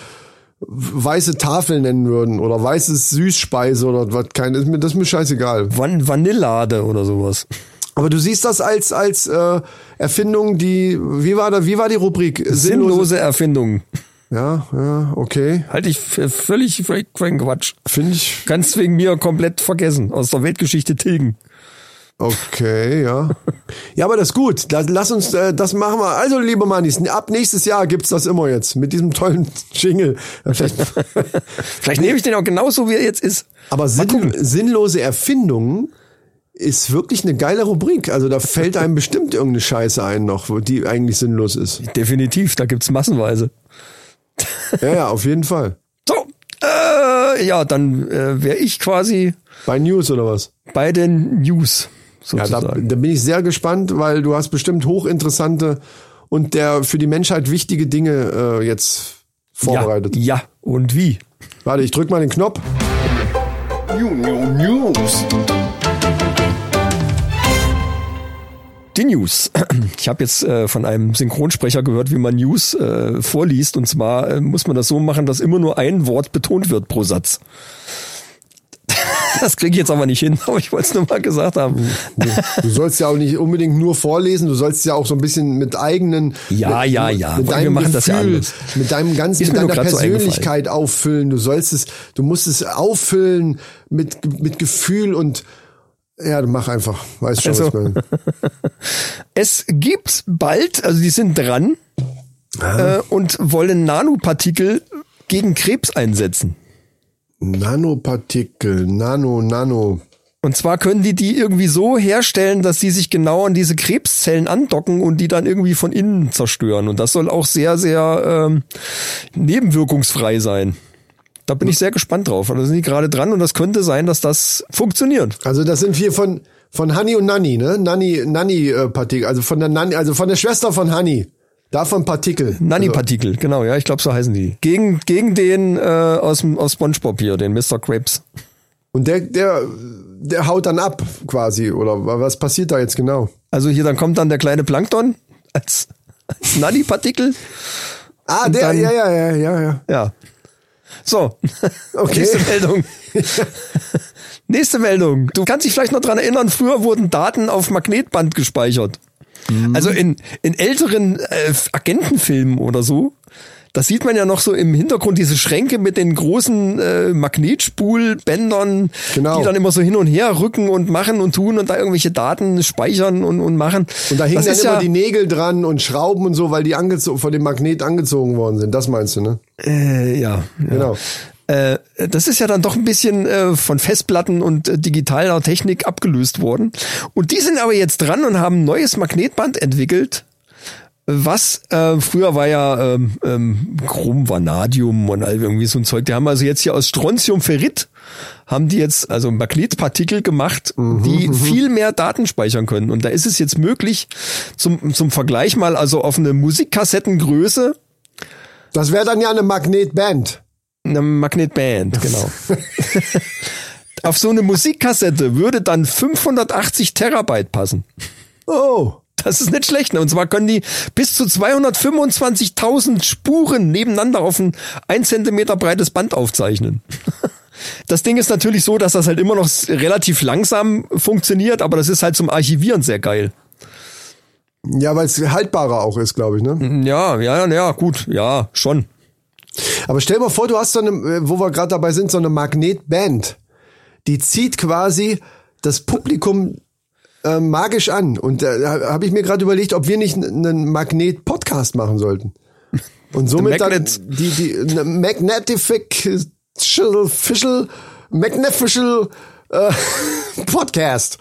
weiße Tafel nennen würden oder weißes Süßspeise oder was kein, ist mir, das ist mir scheißegal. Van Vanillade oder sowas. Aber du siehst das als als äh, Erfindung, die wie war da wie war die Rubrik Sinnlose Erfindungen. Ja, ja, okay. Halte ich für völlig, völlig für Quatsch. Finde ich Ganz wegen mir komplett vergessen. Aus der Weltgeschichte tilgen. Okay, ja. *laughs* Ja, aber das ist gut. Lass, uns, äh, das machen wir. Also, liebe Mannis, ab nächstes Jahr gibt's das immer jetzt. Mit diesem tollen *laughs* Jingle. Vielleicht- *laughs* Vielleicht nehme ich den auch genauso, wie er jetzt ist. Aber sinn, sinnlose Erfindungen ist wirklich eine geile Rubrik. Also da fällt einem bestimmt irgendeine Scheiße ein noch, die eigentlich sinnlos ist. Definitiv, da gibt's massenweise. Ja, ja, auf jeden Fall. So, äh, ja, dann äh, wäre ich quasi Bei News oder was? bei den News Ja, da, sozusagen. da bin ich sehr gespannt, weil du hast bestimmt hochinteressante und der für die Menschheit wichtige Dinge äh, jetzt vorbereitet. Ja, ja, und wie? Warte, ich drück mal den Knopf. News. Die News. *clears throat* Ich habe jetzt äh, von einem Synchronsprecher gehört, wie man News äh, vorliest. Und zwar äh, muss man das so machen, dass immer nur ein Wort betont wird pro Satz. Das kriege ich jetzt aber nicht hin, *laughs* aber ich wollte es nur mal gesagt haben. Du, du sollst ja auch nicht unbedingt nur vorlesen, du sollst ja auch so ein bisschen mit eigenen Ja, mit, ja, ja. mit Wir deinem machen das ja Gefühl, anders. mit deinem ganzen Ist mit deiner grad so Persönlichkeit auffüllen. Du sollst es, du musst es auffüllen mit mit Gefühl und ja, mach einfach, weißt schon, Also. was ich meine. *laughs* Es gibt bald, also die sind dran äh, und wollen Nanopartikel gegen Krebs einsetzen. Nanopartikel, Nano, Nano. Und zwar können die die irgendwie so herstellen, dass die sich genau an diese Krebszellen andocken und die dann irgendwie von innen zerstören. Und das soll auch sehr, sehr ähm, nebenwirkungsfrei sein. Da bin ich sehr gespannt drauf. Und da sind die gerade dran und das könnte sein, dass das funktioniert. Also das sind wir von von Honey und Nanny, ne? Nanny, Nanny äh, Partikel, also von der Nanny, also von der Schwester von Honey. Davon Partikel. Nanopartikel, genau, ja, ich glaube, so heißen die. Gegen, gegen den äh, aus, aus SpongeBob hier, den Mr. Krabs. Und der, der, der haut dann ab, quasi. Oder was passiert da jetzt genau? Also hier, dann kommt dann der kleine Plankton als, als Nanopartikel. Ah, Und der, dann- ja, ja, ja, ja, ja. Ja. So, Okay. *laughs* nächste Meldung. *laughs* nächste Meldung. Du kannst dich vielleicht noch dran erinnern, früher wurden Daten auf Magnetband gespeichert. Also in, in älteren äh, Agentenfilmen oder so, da sieht man ja noch so im Hintergrund diese Schränke mit den großen äh, Magnetspulbändern, Genau. die dann immer so hin und her rücken und machen und tun und da irgendwelche Daten speichern und, und machen. Und da hingen das dann immer ja, die Nägel dran und Schrauben und so, weil die angezo- von dem Magnet angezogen worden sind. Das meinst du, ne? äh, ja, ja. Genau. Äh, das ist ja dann doch ein bisschen äh, von Festplatten und äh, digitaler Technik abgelöst worden. Und die sind aber jetzt dran und haben ein neues Magnetband entwickelt, was äh, früher war ja ähm, ähm, Chrom, Vanadium und all irgendwie so ein Zeug. Die haben also jetzt hier aus Strontiumferrit haben die jetzt also Magnetpartikel gemacht, die viel mehr Daten speichern können. Und da ist es jetzt möglich, zum, zum Vergleich mal also auf eine Musikkassettengröße Das wäre dann ja eine Magnetband. Eine Magnetband, genau. *laughs* Auf so eine Musikkassette würde dann 580 Terabyte passen. Oh. Das ist nicht schlecht. Ne? Und zwar können die bis zu 225.000 Spuren nebeneinander auf ein 1 Zentimeter breites Band aufzeichnen. *laughs* Das Ding ist natürlich so, dass das halt immer noch relativ langsam funktioniert, aber das ist halt zum Archivieren sehr geil. Ja, weil es haltbarer auch ist, glaube ich, ne? Ja, ja, ja, gut, ja, schon. Aber stell mal vor, du hast so eine, äh, wo wir gerade dabei sind, so eine Magnetband. Die zieht quasi das Publikum äh, magisch an. Und da habe ich mir gerade überlegt, ob wir nicht einen Magnet-Podcast machen sollten. Und somit dann die, die eine Magnetifical, Fischl, Magnificial äh, *laughs* Podcast.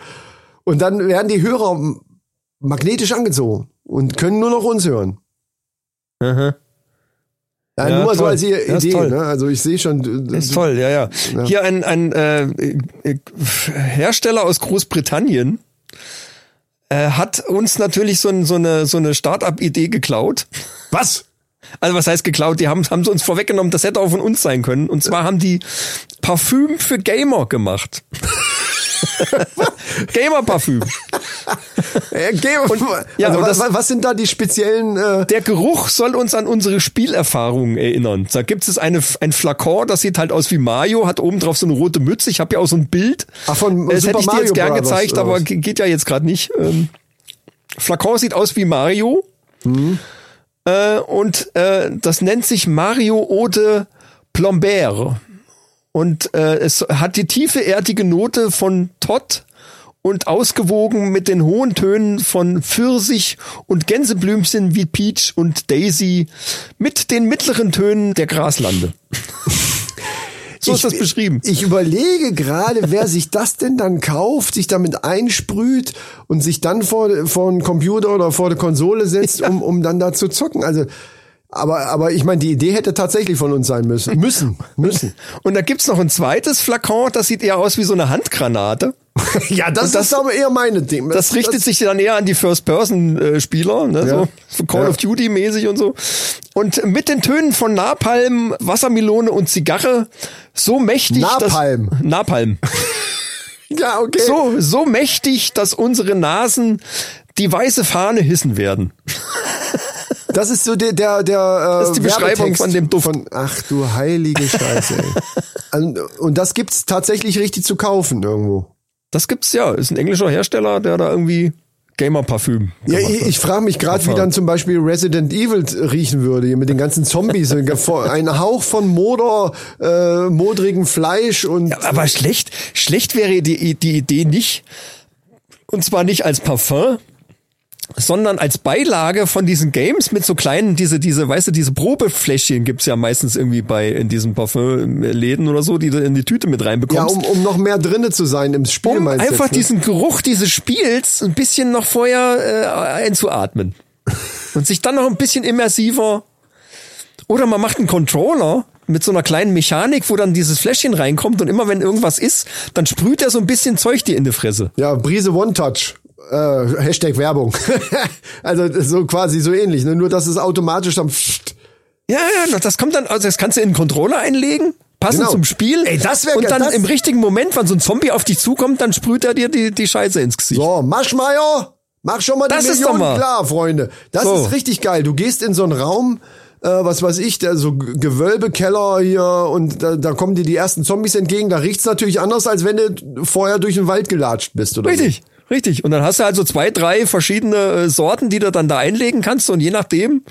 Und dann werden die Hörer magnetisch angezogen und können nur noch uns hören. Mhm. Ja, Ja, nur mal so toll. als Idee. Ja, toll. Ne? Also ich sehe schon. Ist toll, ja, ja. Hier ein, ein äh, äh, Hersteller aus Großbritannien äh, hat uns natürlich so, ein, so eine, so eine Start-up-Idee geklaut. Was? Also was heißt geklaut? Die haben, haben sie uns vorweggenommen, das hätte auch von uns sein können. Und zwar haben die Parfüm für Gamer gemacht. *laughs* Gamer-Parfüm. Äh, geh, ja, also, und was, was sind da die speziellen? Äh, Der Geruch soll uns an unsere Spielerfahrungen erinnern. Da gibt es eine, ein Flakon, das sieht halt aus wie Mario, hat oben drauf so eine rote Mütze. Ich habe ja auch so ein Bild. Ach, von das Super hätte ich dir jetzt gern Brothers, gezeigt, aber geht ja jetzt gerade nicht. Ähm, Flakon sieht aus wie Mario. Mhm. Äh, und äh, das nennt sich Mario Ode Plombert. Und äh, es hat die tiefe, erdige Note von Todd und ausgewogen mit den hohen Tönen von Pfirsich und Gänseblümchen wie Peach und Daisy mit den mittleren Tönen der Graslande. *laughs* so ist das beschrieben. Ich überlege gerade, wer sich das denn dann kauft, sich damit einsprüht und sich dann vor, vor den Computer oder vor der Konsole setzt, um, um dann da zu zocken. Also, aber, aber ich meine, die Idee hätte tatsächlich von uns sein müssen. Müssen, *laughs* müssen. Und da gibt's noch ein zweites Flakon, das sieht eher aus wie so eine Handgranate. *laughs* ja, das, das- ist aber eher meine Ding. Das richtet sich dann eher an die First-Person-Spieler, ne, Ja. so Call Ja. of Duty-mäßig und so. Und mit den Tönen von Napalm, Wassermelone und Zigarre so mächtig, Napalm. dass Napalm. *laughs* Ja, okay. So so mächtig, dass unsere Nasen die weiße Fahne hissen werden. Das ist so der, der, der äh, Das ist die Beschreibung von dem Duft. Von, ach du heilige Scheiße, ey. *laughs* und, das gibt's tatsächlich richtig zu kaufen irgendwo. Das gibt's ja, ist ein englischer Hersteller, der da irgendwie Gamer-Parfüm Ja, ich, ich frage mich gerade, wie dann zum Beispiel Resident Evil riechen würde, hier mit den ganzen Zombies. *laughs* Ein Hauch von Moder, äh, modrigem Fleisch und Ja, aber schlecht, schlecht wäre die, die Idee nicht. Und zwar nicht als Parfum, sondern als Beilage von diesen Games mit so kleinen, diese, diese, weißt du, diese Probefläschchen gibt's ja meistens irgendwie bei, in diesen Parfümläden oder so, die du in die Tüte mit ja, reinbekommst. um, um noch mehr drinne zu sein im Spiel, um meinst einfach jetzt, ne? diesen Geruch dieses Spiels ein bisschen noch vorher äh, einzuatmen. *laughs* Und sich dann noch ein bisschen immersiver. Oder man macht einen Controller mit so einer kleinen Mechanik, wo dann dieses Fläschchen reinkommt und immer wenn irgendwas ist, dann sprüht er so ein bisschen Zeug dir in die Fresse. Ja, Brise One Touch. Äh, Hashtag Werbung. *laughs* also so quasi so ähnlich, ne? nur dass es automatisch dann pfft. Ja, ja, das kommt dann, also das kannst du in den Controller einlegen, passend Genau. zum Spiel. Ey, das wär Und dann im richtigen Moment, wenn so ein Zombie auf dich zukommt, dann sprüht er dir die, die Scheiße ins Gesicht. So, Maschmeier, mach schon mal die Das ist Million doch mal. klar, Freunde. Das So. ist richtig geil. Du gehst in so einen Raum, äh, was weiß ich, der so Gewölbekeller hier und da, da kommen dir die ersten Zombies entgegen. Da riecht's natürlich anders, als wenn du vorher durch den Wald gelatscht bist oder Richtig, richtig. Und dann hast du also zwei, drei verschiedene äh, Sorten, die du dann da einlegen kannst und je nachdem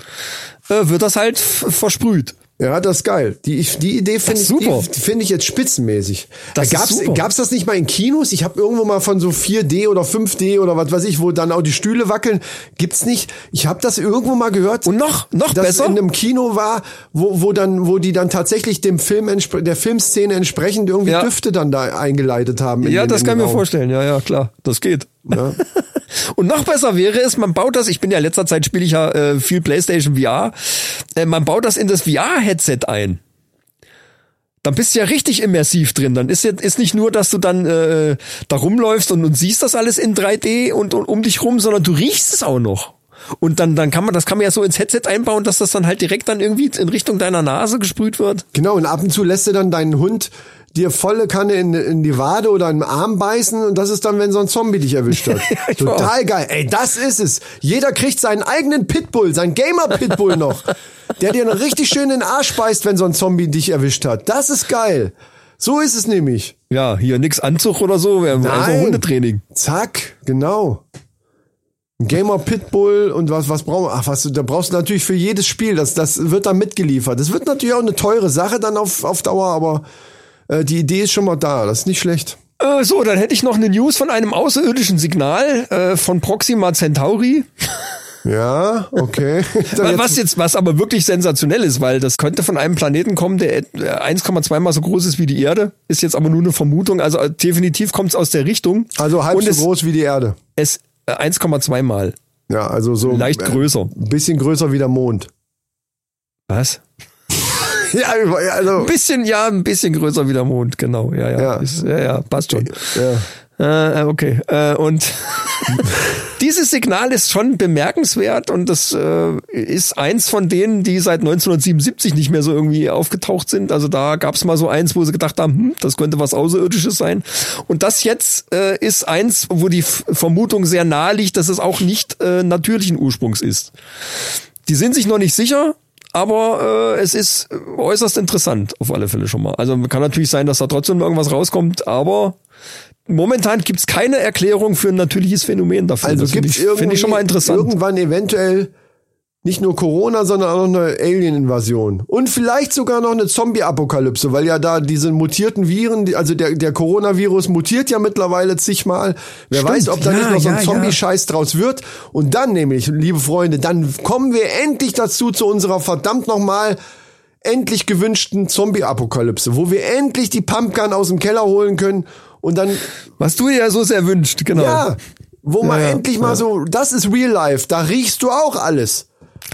äh, wird das halt versprüht. Ja, das ist geil. Die, die Idee finde ich, die finde ich jetzt spitzenmäßig. Das Äh, ist gab's, das nicht mal in Kinos? Ich habe irgendwo mal von so 4D oder 5D oder was weiß ich, wo dann auch die Stühle wackeln. Gibt's nicht? Ich habe das irgendwo mal gehört. Und noch, noch das besser. in einem Kino war, wo, wo dann, wo die dann tatsächlich dem Film der Filmszene entsprechend irgendwie Ja. Düfte dann da eingeleitet haben. Ja, den- das kann ich mir vorstellen. Ja, ja, klar. Das geht. Ja. *laughs* Und noch besser wäre es, man baut das, ich bin ja letzter Zeit spiele ich ja äh, viel PlayStation VR, äh, man baut das in das VR-Headset ein. Dann bist du ja richtig immersiv drin. Dann ist jetzt ist nicht nur, dass du dann äh, da rumläufst und, und siehst das alles in 3D und, und um dich rum, sondern du riechst es auch noch. Und dann, dann kann man, das kann man ja so ins Headset einbauen, dass das dann halt direkt dann irgendwie in Richtung deiner Nase gesprüht wird. Genau, und ab und zu lässt du dann deinen Hund dir volle Kanne in, in die Wade oder in den Arm beißen und das ist dann, wenn so ein Zombie dich erwischt hat. *laughs* Total geil. Ey, das ist es. Jeder kriegt seinen eigenen Pitbull, seinen Gamer-Pitbull noch, *laughs* der dir dann richtig schön in den Arsch beißt, wenn so ein Zombie dich erwischt hat. Das ist geil. So ist es nämlich. Ja, hier nix Anzug oder so, wir haben einfach Nein. Hundetraining. Zack, genau. Ein Gamer Pitbull und was, was brauchen wir? Ach, was, da brauchst du natürlich für jedes Spiel, das, das wird dann mitgeliefert. Das wird natürlich auch eine teure Sache dann auf, auf Dauer, aber äh, die Idee ist schon mal da, das ist nicht schlecht. Äh, so, dann hätte ich noch eine News von einem außerirdischen Signal äh, von Proxima Centauri. Ja, okay. *laughs* Was jetzt, was aber wirklich sensationell ist, weil das könnte von einem Planeten kommen, der et- äh, 1,2 mal so groß ist wie die Erde. Ist jetzt aber nur eine Vermutung. Also äh, definitiv kommt es aus der Richtung. also halb Und so es, groß wie die Erde. Es äh, 1,2 mal. Ja, also so Leicht größer. Ein bisschen größer wie der Mond. Was? *laughs* Ja, also Ein bisschen, ja, ein bisschen größer wie der Mond, genau. Ja, ja. Ja. Ist, ja, ja passt schon. ja. Äh, okay. Äh, und *laughs* dieses Signal ist schon bemerkenswert und das äh, ist eins von denen, die seit 1977 nicht mehr so irgendwie aufgetaucht sind. Also da gab es mal so eins, wo sie gedacht haben, hm, das könnte was Außerirdisches sein. Und das jetzt äh, ist eins, wo die Vermutung sehr nahe liegt, dass es auch nicht äh, natürlichen Ursprungs ist. Die sind sich noch nicht sicher, aber äh, es ist äußerst interessant, auf alle Fälle schon mal. Also kann natürlich sein, dass da trotzdem irgendwas rauskommt, aber momentan gibt's keine Erklärung für ein natürliches Phänomen dafür. Also Das finde ich, finde ich schon mal interessant. irgendwann eventuell nicht nur Corona, sondern auch noch eine Alien-Invasion. Und vielleicht sogar noch eine Zombie-Apokalypse, weil ja da diese mutierten Viren, also der, der Coronavirus mutiert ja mittlerweile zigmal. Wer Stimmt, weiß, ob da ja, nicht noch so ein ja, ja. Zombie-Scheiß draus wird. Und dann nämlich, liebe Freunde, dann kommen wir endlich dazu zu unserer verdammt nochmal endlich gewünschten Zombie-Apokalypse, wo wir endlich die Pumpgun aus dem Keller holen können und dann Was du dir ja so sehr wünscht, genau. ja, wo man ja, endlich mal so, das ist Real Life, da riechst du auch alles.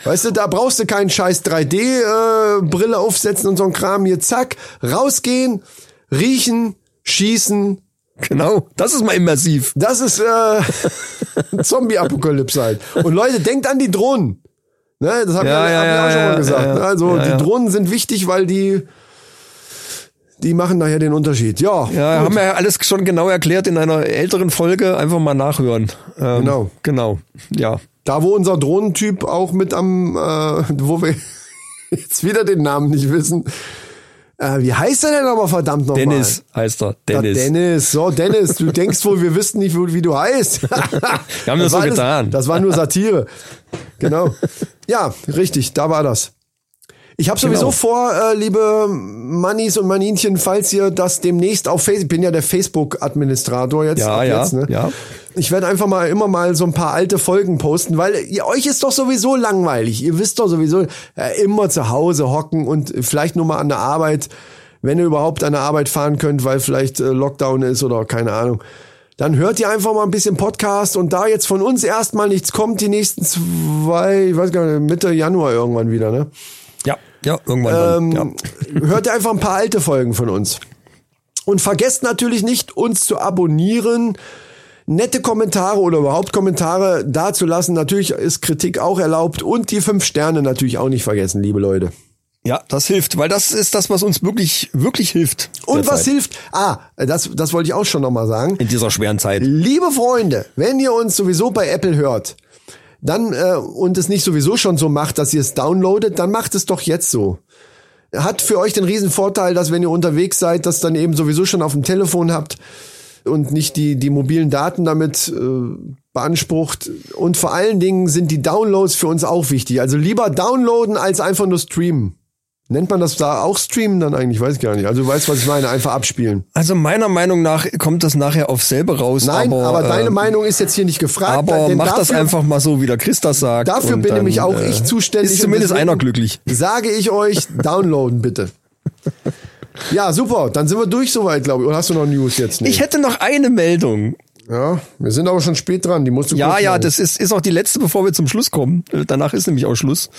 Weißt du, da brauchst du keinen scheiß 3D-Brille aufsetzen und so ein Kram hier, zack, rausgehen, riechen, schießen. Genau. Das ist mal immersiv. Das ist äh, *laughs* Zombie-Apokalypse halt. Und Leute, denkt an die Drohnen. Ne, das haben Ja, wir, ja, ja, auch schon mal gesagt. ja, ne? Also die. Drohnen sind wichtig, weil die die machen nachher den Unterschied. Ja, Ja, gut. haben wir ja alles schon genau erklärt in einer älteren Folge. Einfach mal nachhören. Ähm, Genau. Genau. Ja. Da, wo unser Drohnentyp auch mit am, äh, wo wir *laughs* jetzt wieder den Namen nicht wissen. Äh, wie heißt er denn aber verdammt nochmal? Dennis heißt er. Dennis. Dennis. Dennis. So, Dennis, du denkst wohl, wir wüssten nicht, wie wie du heißt. *laughs* wir haben das so getan. Das war nur Satire. Genau. Ja, richtig, da war das. Ich habe sowieso Genau. vor, äh, liebe Mannis und Maninchen, falls ihr das demnächst auf Facebook, ich bin ja der Facebook-Administrator jetzt. Ja, ja, jetzt, ne? ja. Ich werde einfach mal immer mal so ein paar alte Folgen posten, weil ihr, euch ist doch sowieso langweilig. Ihr wisst doch sowieso äh, immer zu Hause hocken und vielleicht nur mal an der Arbeit, wenn ihr überhaupt an der Arbeit fahren könnt, weil vielleicht äh, Lockdown ist oder keine Ahnung. Dann hört ihr einfach mal ein bisschen Podcast und da jetzt von uns erstmal nichts kommt, die nächsten zwei, ich weiß gar nicht, Mitte Januar irgendwann wieder, ne? Ja. Ja, irgendwann. Ähm, hört ihr einfach ein paar alte Folgen von uns. Und vergesst natürlich nicht, uns zu abonnieren, nette Kommentare oder überhaupt Kommentare dazulassen. Natürlich ist Kritik auch erlaubt und die fünf Sterne natürlich auch nicht vergessen, liebe Leute. ja. ja, das hilft, weil das ist das, was uns wirklich, wirklich hilft. Und was derzeit. hilft? Ah, das, das wollte ich auch schon nochmal sagen. In dieser schweren Zeit. Liebe Freunde, wenn ihr uns sowieso bei Apple hört, dann äh, und es nicht sowieso schon so macht, dass ihr es downloadet, dann macht es doch jetzt so. Hat für euch den riesen Vorteil, dass wenn ihr unterwegs seid, das dann eben sowieso schon auf dem Telefon habt und nicht die die mobilen Daten damit äh, beansprucht. Und vor allen Dingen sind die Downloads für uns auch wichtig. Also lieber downloaden als einfach nur streamen. Nennt man das da auch streamen dann eigentlich? Weiß ich gar nicht. Also du weißt, was ich meine. Einfach abspielen. Also meiner Meinung nach kommt das nachher auf selber raus. Nein, aber, aber, deine ähm, Meinung ist jetzt hier nicht gefragt. Aber mach das dafür- einfach mal so, wie der Chris das sagt. Dafür bin dann, nämlich auch äh, ich zuständig. Ist zumindest einer glücklich. Sage ich euch, downloaden bitte. Ja, super. Dann sind wir durch soweit, glaube ich. Oder hast du noch News jetzt? Nee. Ich hätte noch eine Meldung. ja, wir sind aber schon spät dran. Die musst du Ja, ja, machen. das ist, ist auch die letzte, bevor wir zum Schluss kommen. Äh, Danach ist nämlich auch Schluss.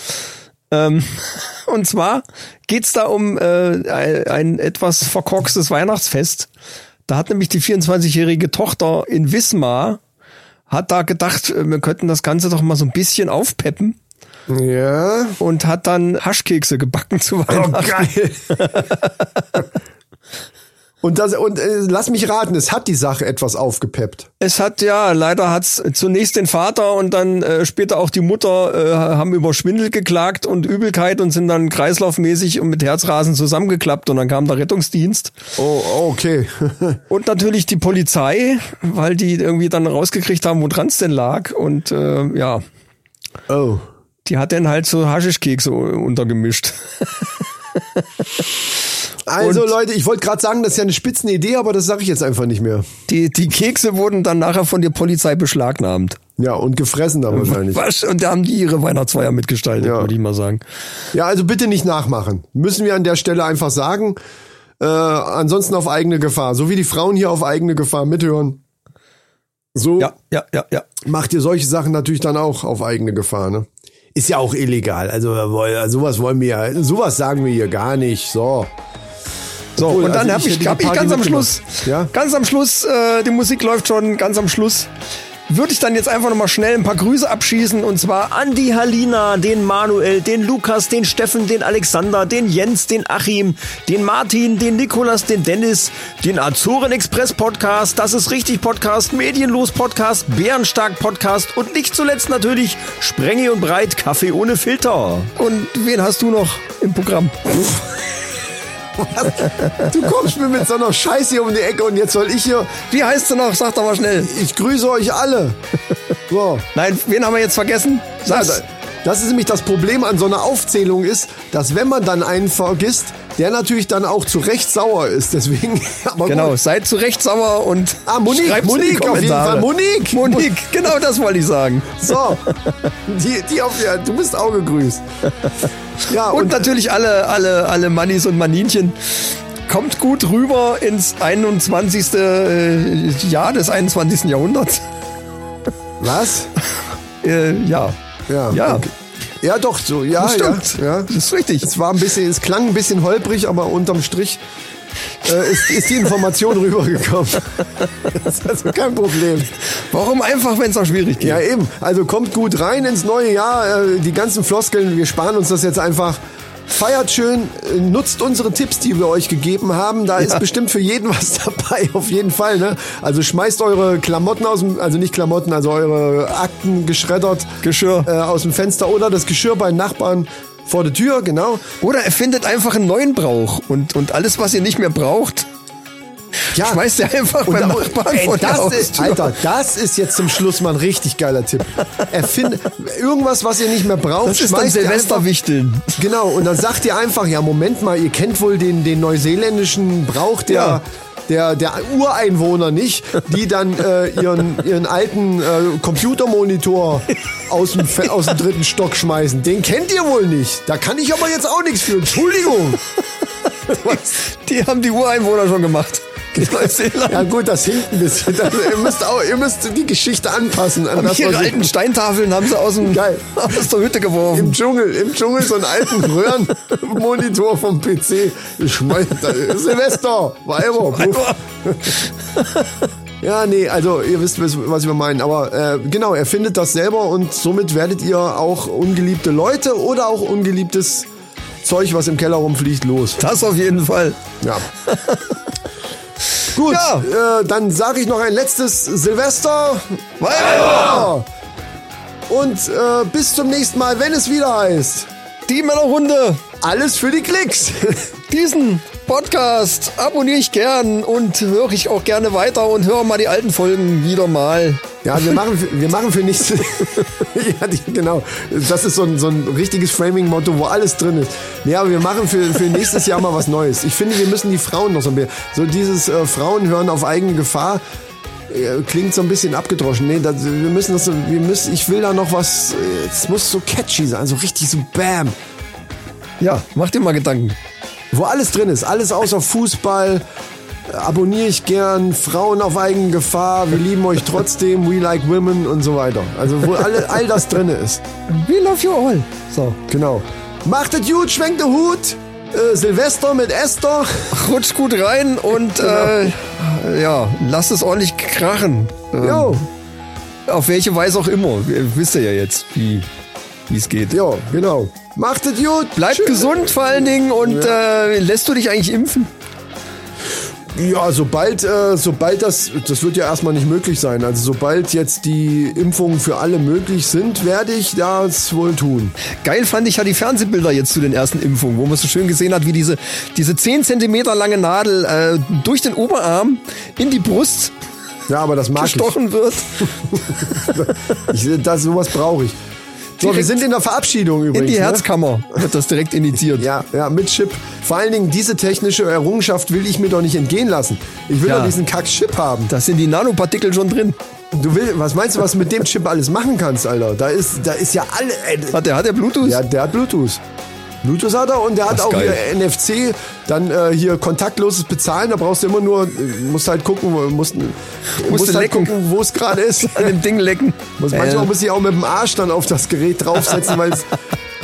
Ähm, *laughs* und zwar geht's da um äh, ein, etwas verkorkstes Weihnachtsfest. Da hat nämlich die 24-jährige Tochter in Wismar hat da gedacht, äh, wir könnten das Ganze doch mal so ein bisschen aufpeppen Ja. und hat dann Haschkekse gebacken zu Oh, Weihnachten. geil. *laughs* und das, und äh, lass mich raten, es hat die Sache etwas aufgepeppt. Es hat ja, leider hat's zunächst den Vater und dann äh, später auch die Mutter äh, haben über Schwindel geklagt und Übelkeit und sind dann kreislaufmäßig und mit Herzrasen zusammengeklappt und dann kam der Rettungsdienst Oh, okay. *laughs* und natürlich die Polizei, weil die irgendwie dann rausgekriegt haben, wo dran's denn lag und äh, ja, oh. die hat dann halt so Haschischkekse untergemischt. *laughs* *laughs* Also Und- Leute, ich wollte gerade sagen, das ist ja eine Spitzenidee, aber das sage ich jetzt einfach nicht mehr. Die, die Kekse wurden dann nachher von der Polizei beschlagnahmt. Ja, und gefressen dann wahrscheinlich. Was? Und da haben die ihre Weihnachtsfeier mitgestaltet, Ja. würde ich mal sagen. Ja, also bitte nicht nachmachen. Müssen wir an der Stelle einfach sagen. Äh, ansonsten auf eigene Gefahr. So wie die Frauen hier auf eigene Gefahr mithören. So Ja, ja, ja, ja. macht ihr solche Sachen natürlich dann auch auf eigene Gefahr, ne? Ist ja auch illegal. Also wir wollen- sowas wollen wir ja, sowas sagen wir hier gar nicht. So. So, Obwohl, und dann also hab ich hab ich ganz am. Schluss, Ja? ganz am Schluss, äh, die Musik läuft schon, ganz am Schluss, würde ich dann jetzt einfach nochmal schnell ein paar Grüße abschießen und zwar an die Halina, den Manuel, den Lukas, den Steffen, den Alexander, den Jens, den Achim, den Martin, den Nikolas, den Dennis, den Azoren Express Podcast, Das ist richtig Podcast, Medienlos Podcast, Bärenstark Podcast und nicht zuletzt natürlich Sprenge und Breit Kaffee ohne Filter. Und wen hast du noch im Programm? *laughs* Du kommst mir mit so einer Scheiße hier um die Ecke und jetzt soll ich hier. Wie heißt du noch? Sag doch mal schnell. Ich grüße euch alle. So. Nein, wen haben wir jetzt vergessen? Sag's. Das ist nämlich das Problem an so einer Aufzählung ist, dass wenn man dann einen vergisst, der natürlich dann auch zu Recht sauer ist. Deswegen, *laughs* aber Genau, gut. seid zu Recht sauer und Ah, Monique, Monique, auf jeden. Fall, Monique. Monique, genau das wollte ich sagen. So, die, die auf, ja, du bist auch gegrüßt. Ja, Und, und, natürlich alle, alle, alle Mannis und Maninchen. Kommt gut rüber ins 21. äh, Jahr des 21. Jahrhunderts. was? Äh, ja. Ja, Ja. okay. Ja, doch, so, ja, Das ja, stimmt. ja. Das ist richtig. Es war ein bisschen, es klang ein bisschen holprig, aber unterm Strich äh, ist, ist die Information *laughs* rübergekommen. *laughs* Das ist also kein Problem. Warum einfach, wenn es auch schwierig geht? Ja, eben. Also kommt gut rein ins neue Jahr. Äh, Die ganzen Floskeln, wir sparen uns das jetzt einfach. Feiert schön, äh, nutzt unsere Tipps, die wir euch gegeben haben. Da ist bestimmt für jeden *laughs* was dabei, auf jeden Fall. Ne? Also schmeißt eure Klamotten aus dem, also nicht Klamotten, also eure Akten geschreddert Geschirr. äh, aus dem Fenster oder das Geschirr bei Nachbarn vor der Tür, genau. Oder erfindet einfach einen neuen Brauch und, und alles, was ihr nicht mehr braucht, Ja. schmeißt ihr einfach beim da- Nachbarn ey, vor die das ist. Alter, das ist jetzt zum Schluss mal ein richtig geiler Tipp. Erfind irgendwas, was ihr nicht mehr braucht. Das ist dann Silvesterwichteln. Genau, und dann sagt ihr einfach, ja, Moment mal, ihr kennt wohl den, den neuseeländischen Brauch der, Ja. der, der Ureinwohner nicht, die dann äh, ihren, ihren alten äh, Computermonitor aus dem, aus dem dritten Stock schmeißen. Den kennt ihr wohl nicht. Da kann ich aber jetzt auch nichts für. Entschuldigung. *laughs* Die haben die Ureinwohner schon gemacht. Neuseeland. *laughs* Ja gut, das hinkt ein bisschen. *laughs* Das, ihr, müsst auch, ihr müsst die Geschichte anpassen an das, ihre alten Steintafeln haben sie aus, dem, Geil. *laughs* aus der Hütte geworfen. im Dschungel, im Dschungel so einen alten Röhrenmonitor vom PC. Ich mein, da- Silvester, Weiber, puff. Ja, nee, also ihr wisst, was was wir meinen. Aber äh, genau, er findet das selber und somit werdet ihr auch ungeliebte Leute oder auch ungeliebtes Zeug, was im Keller rumfliegt, los. Das auf jeden Fall. Ja. Gut, Ja. äh, dann sage ich noch ein letztes Silvester. Weiber! Und äh, bis zum nächsten Mal, wenn es wieder heißt. Die Männerrunde. Alles für die Klicks. Diesen Podcast abonniere ich gern und höre ich auch gerne weiter und höre mal die alten Folgen wieder mal. Ja, wir machen, für- wir machen für nichts. *laughs* ja, die, genau. Das ist so ein, so ein richtiges Framing-Motto, wo alles drin ist. Ja, aber wir machen für, für nächstes Jahr mal was Neues. Ich finde, wir müssen die Frauen noch so ein bisschen. So dieses äh, Frauen hören auf eigene Gefahr äh, klingt so ein bisschen abgedroschen. Nee, das, wir müssen das wir müssen, ich will da noch was, äh, es muss so catchy sein, so richtig so Bam. Ja, mach dir mal Gedanken. Wo alles drin ist, alles außer Fußball. Abonniere ich gern, Frauen auf eigene Gefahr, wir lieben euch trotzdem, we like women und so weiter. Also wo alle, all das drin ist. We love you all. So, Genau. Macht es gut, schwenkt den Hut. Äh, Silvester mit Esther. rutscht gut rein und äh, ja, lasst es ordentlich krachen. Ähm, Jo, Auf welche Weise auch immer. Ihr wisst ja jetzt, wie wie es geht. jo, genau. Macht es gut. Bleibt Tschüss. gesund vor allen Dingen und äh, lässt du dich eigentlich impfen? Ja, sobald, äh, sobald das, das wird ja erstmal nicht möglich sein. Also sobald jetzt die Impfungen für alle möglich sind, werde ich das wohl tun. Geil fand ich ja die Fernsehbilder jetzt zu den ersten Impfungen, wo man so schön gesehen hat, wie diese, diese 10 Zentimeter lange Nadel äh, durch den Oberarm in die Brust Ja, aber das mag ich. gestochen wird. *laughs* ich das, sowas brauche ich. So, wir sind in der Verabschiedung übrigens. In die ne? Herzkammer wird das direkt initiiert. Ja, ja, mit Chip. Vor allen Dingen, diese technische Errungenschaft will ich mir doch nicht entgehen lassen. Ich will Ja. doch diesen Kack-Chip haben. Da sind die Nanopartikel schon drin. Du will, was meinst du, was du mit dem Chip alles machen kannst, Alter? Da ist, da ist ja alle. Ey, Hat der, hat der Bluetooth? ja, der hat Bluetooth. Bluetooth hat er und der hat auch geil. hier NFC, dann äh, hier kontaktloses Bezahlen, da brauchst du immer nur, musst halt gucken, wo- musst, musst, du halt lecken. gucken, wo es gerade ist. *laughs* An dem Ding lecken. muss, Äh, manchmal muss ich auch mit dem Arsch dann auf das Gerät draufsetzen, weil es,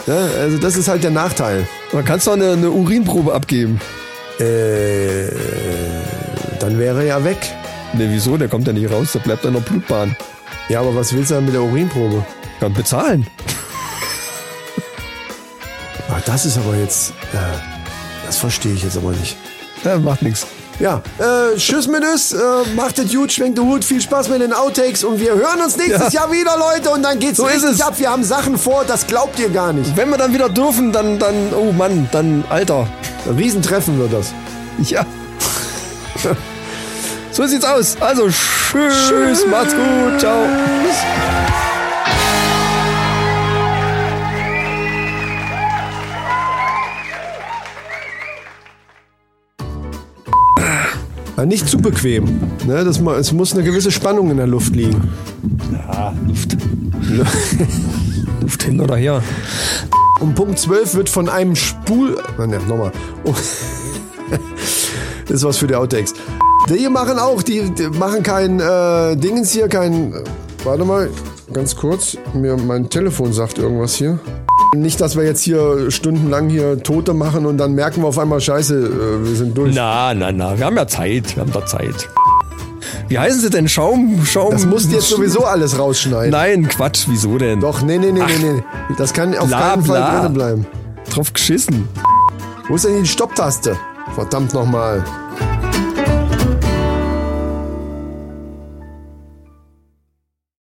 ja, *laughs* also das ist halt der Nachteil. man kann doch eine, eine Urinprobe abgeben. Äh, dann wäre er ja weg. Ne, wieso? Der kommt ja nicht raus, da bleibt dann noch Blutbahn. Ja, aber was willst du dann mit der Urinprobe? Kann bezahlen. Das ist aber jetzt, äh, das verstehe ich jetzt aber nicht. Ja, macht nichts. Ja, äh, tschüss mit es, äh, macht es gut, schwenkt den Hut, viel Spaß mit den Outtakes und wir hören uns nächstes Ja. Jahr wieder, Leute, und dann geht's So ist richtig es. ab. Wir haben Sachen vor, das glaubt ihr gar nicht. Wenn wir dann wieder dürfen, dann, dann, oh Mann, dann, Alter. Ein Riesentreffen wird das. Ja. so sieht's aus. Also, tschüss, macht's gut, ciao. Ja, nicht zu bequem. Ne, das, es muss eine gewisse Spannung in der Luft liegen. Ja, Luft. *laughs* Luft hin oder her. Um Punkt 12 wird von einem Spul... Ja, nochmal. Oh. Das *laughs* ist was für die Outtakes. Die machen auch, die, die machen kein äh, Dingens hier, kein... Warte mal, ganz kurz. Mir mein Telefon sagt irgendwas hier. Nicht, dass wir jetzt hier stundenlang hier Tote machen und dann merken wir auf einmal, scheiße, äh, wir sind durch. Na, na, na, wir haben ja Zeit, wir haben da Zeit. Wie heißen sie denn? Schaum, Schaum. Das musst du jetzt sowieso alles rausschneiden. Nein, Quatsch, wieso denn? Doch, nee, nee, nee, nee, nee. Das kann auf Bla, keinen Fall bla. drin bleiben. Drauf geschissen. Wo ist denn die Stopptaste? Verdammt nochmal.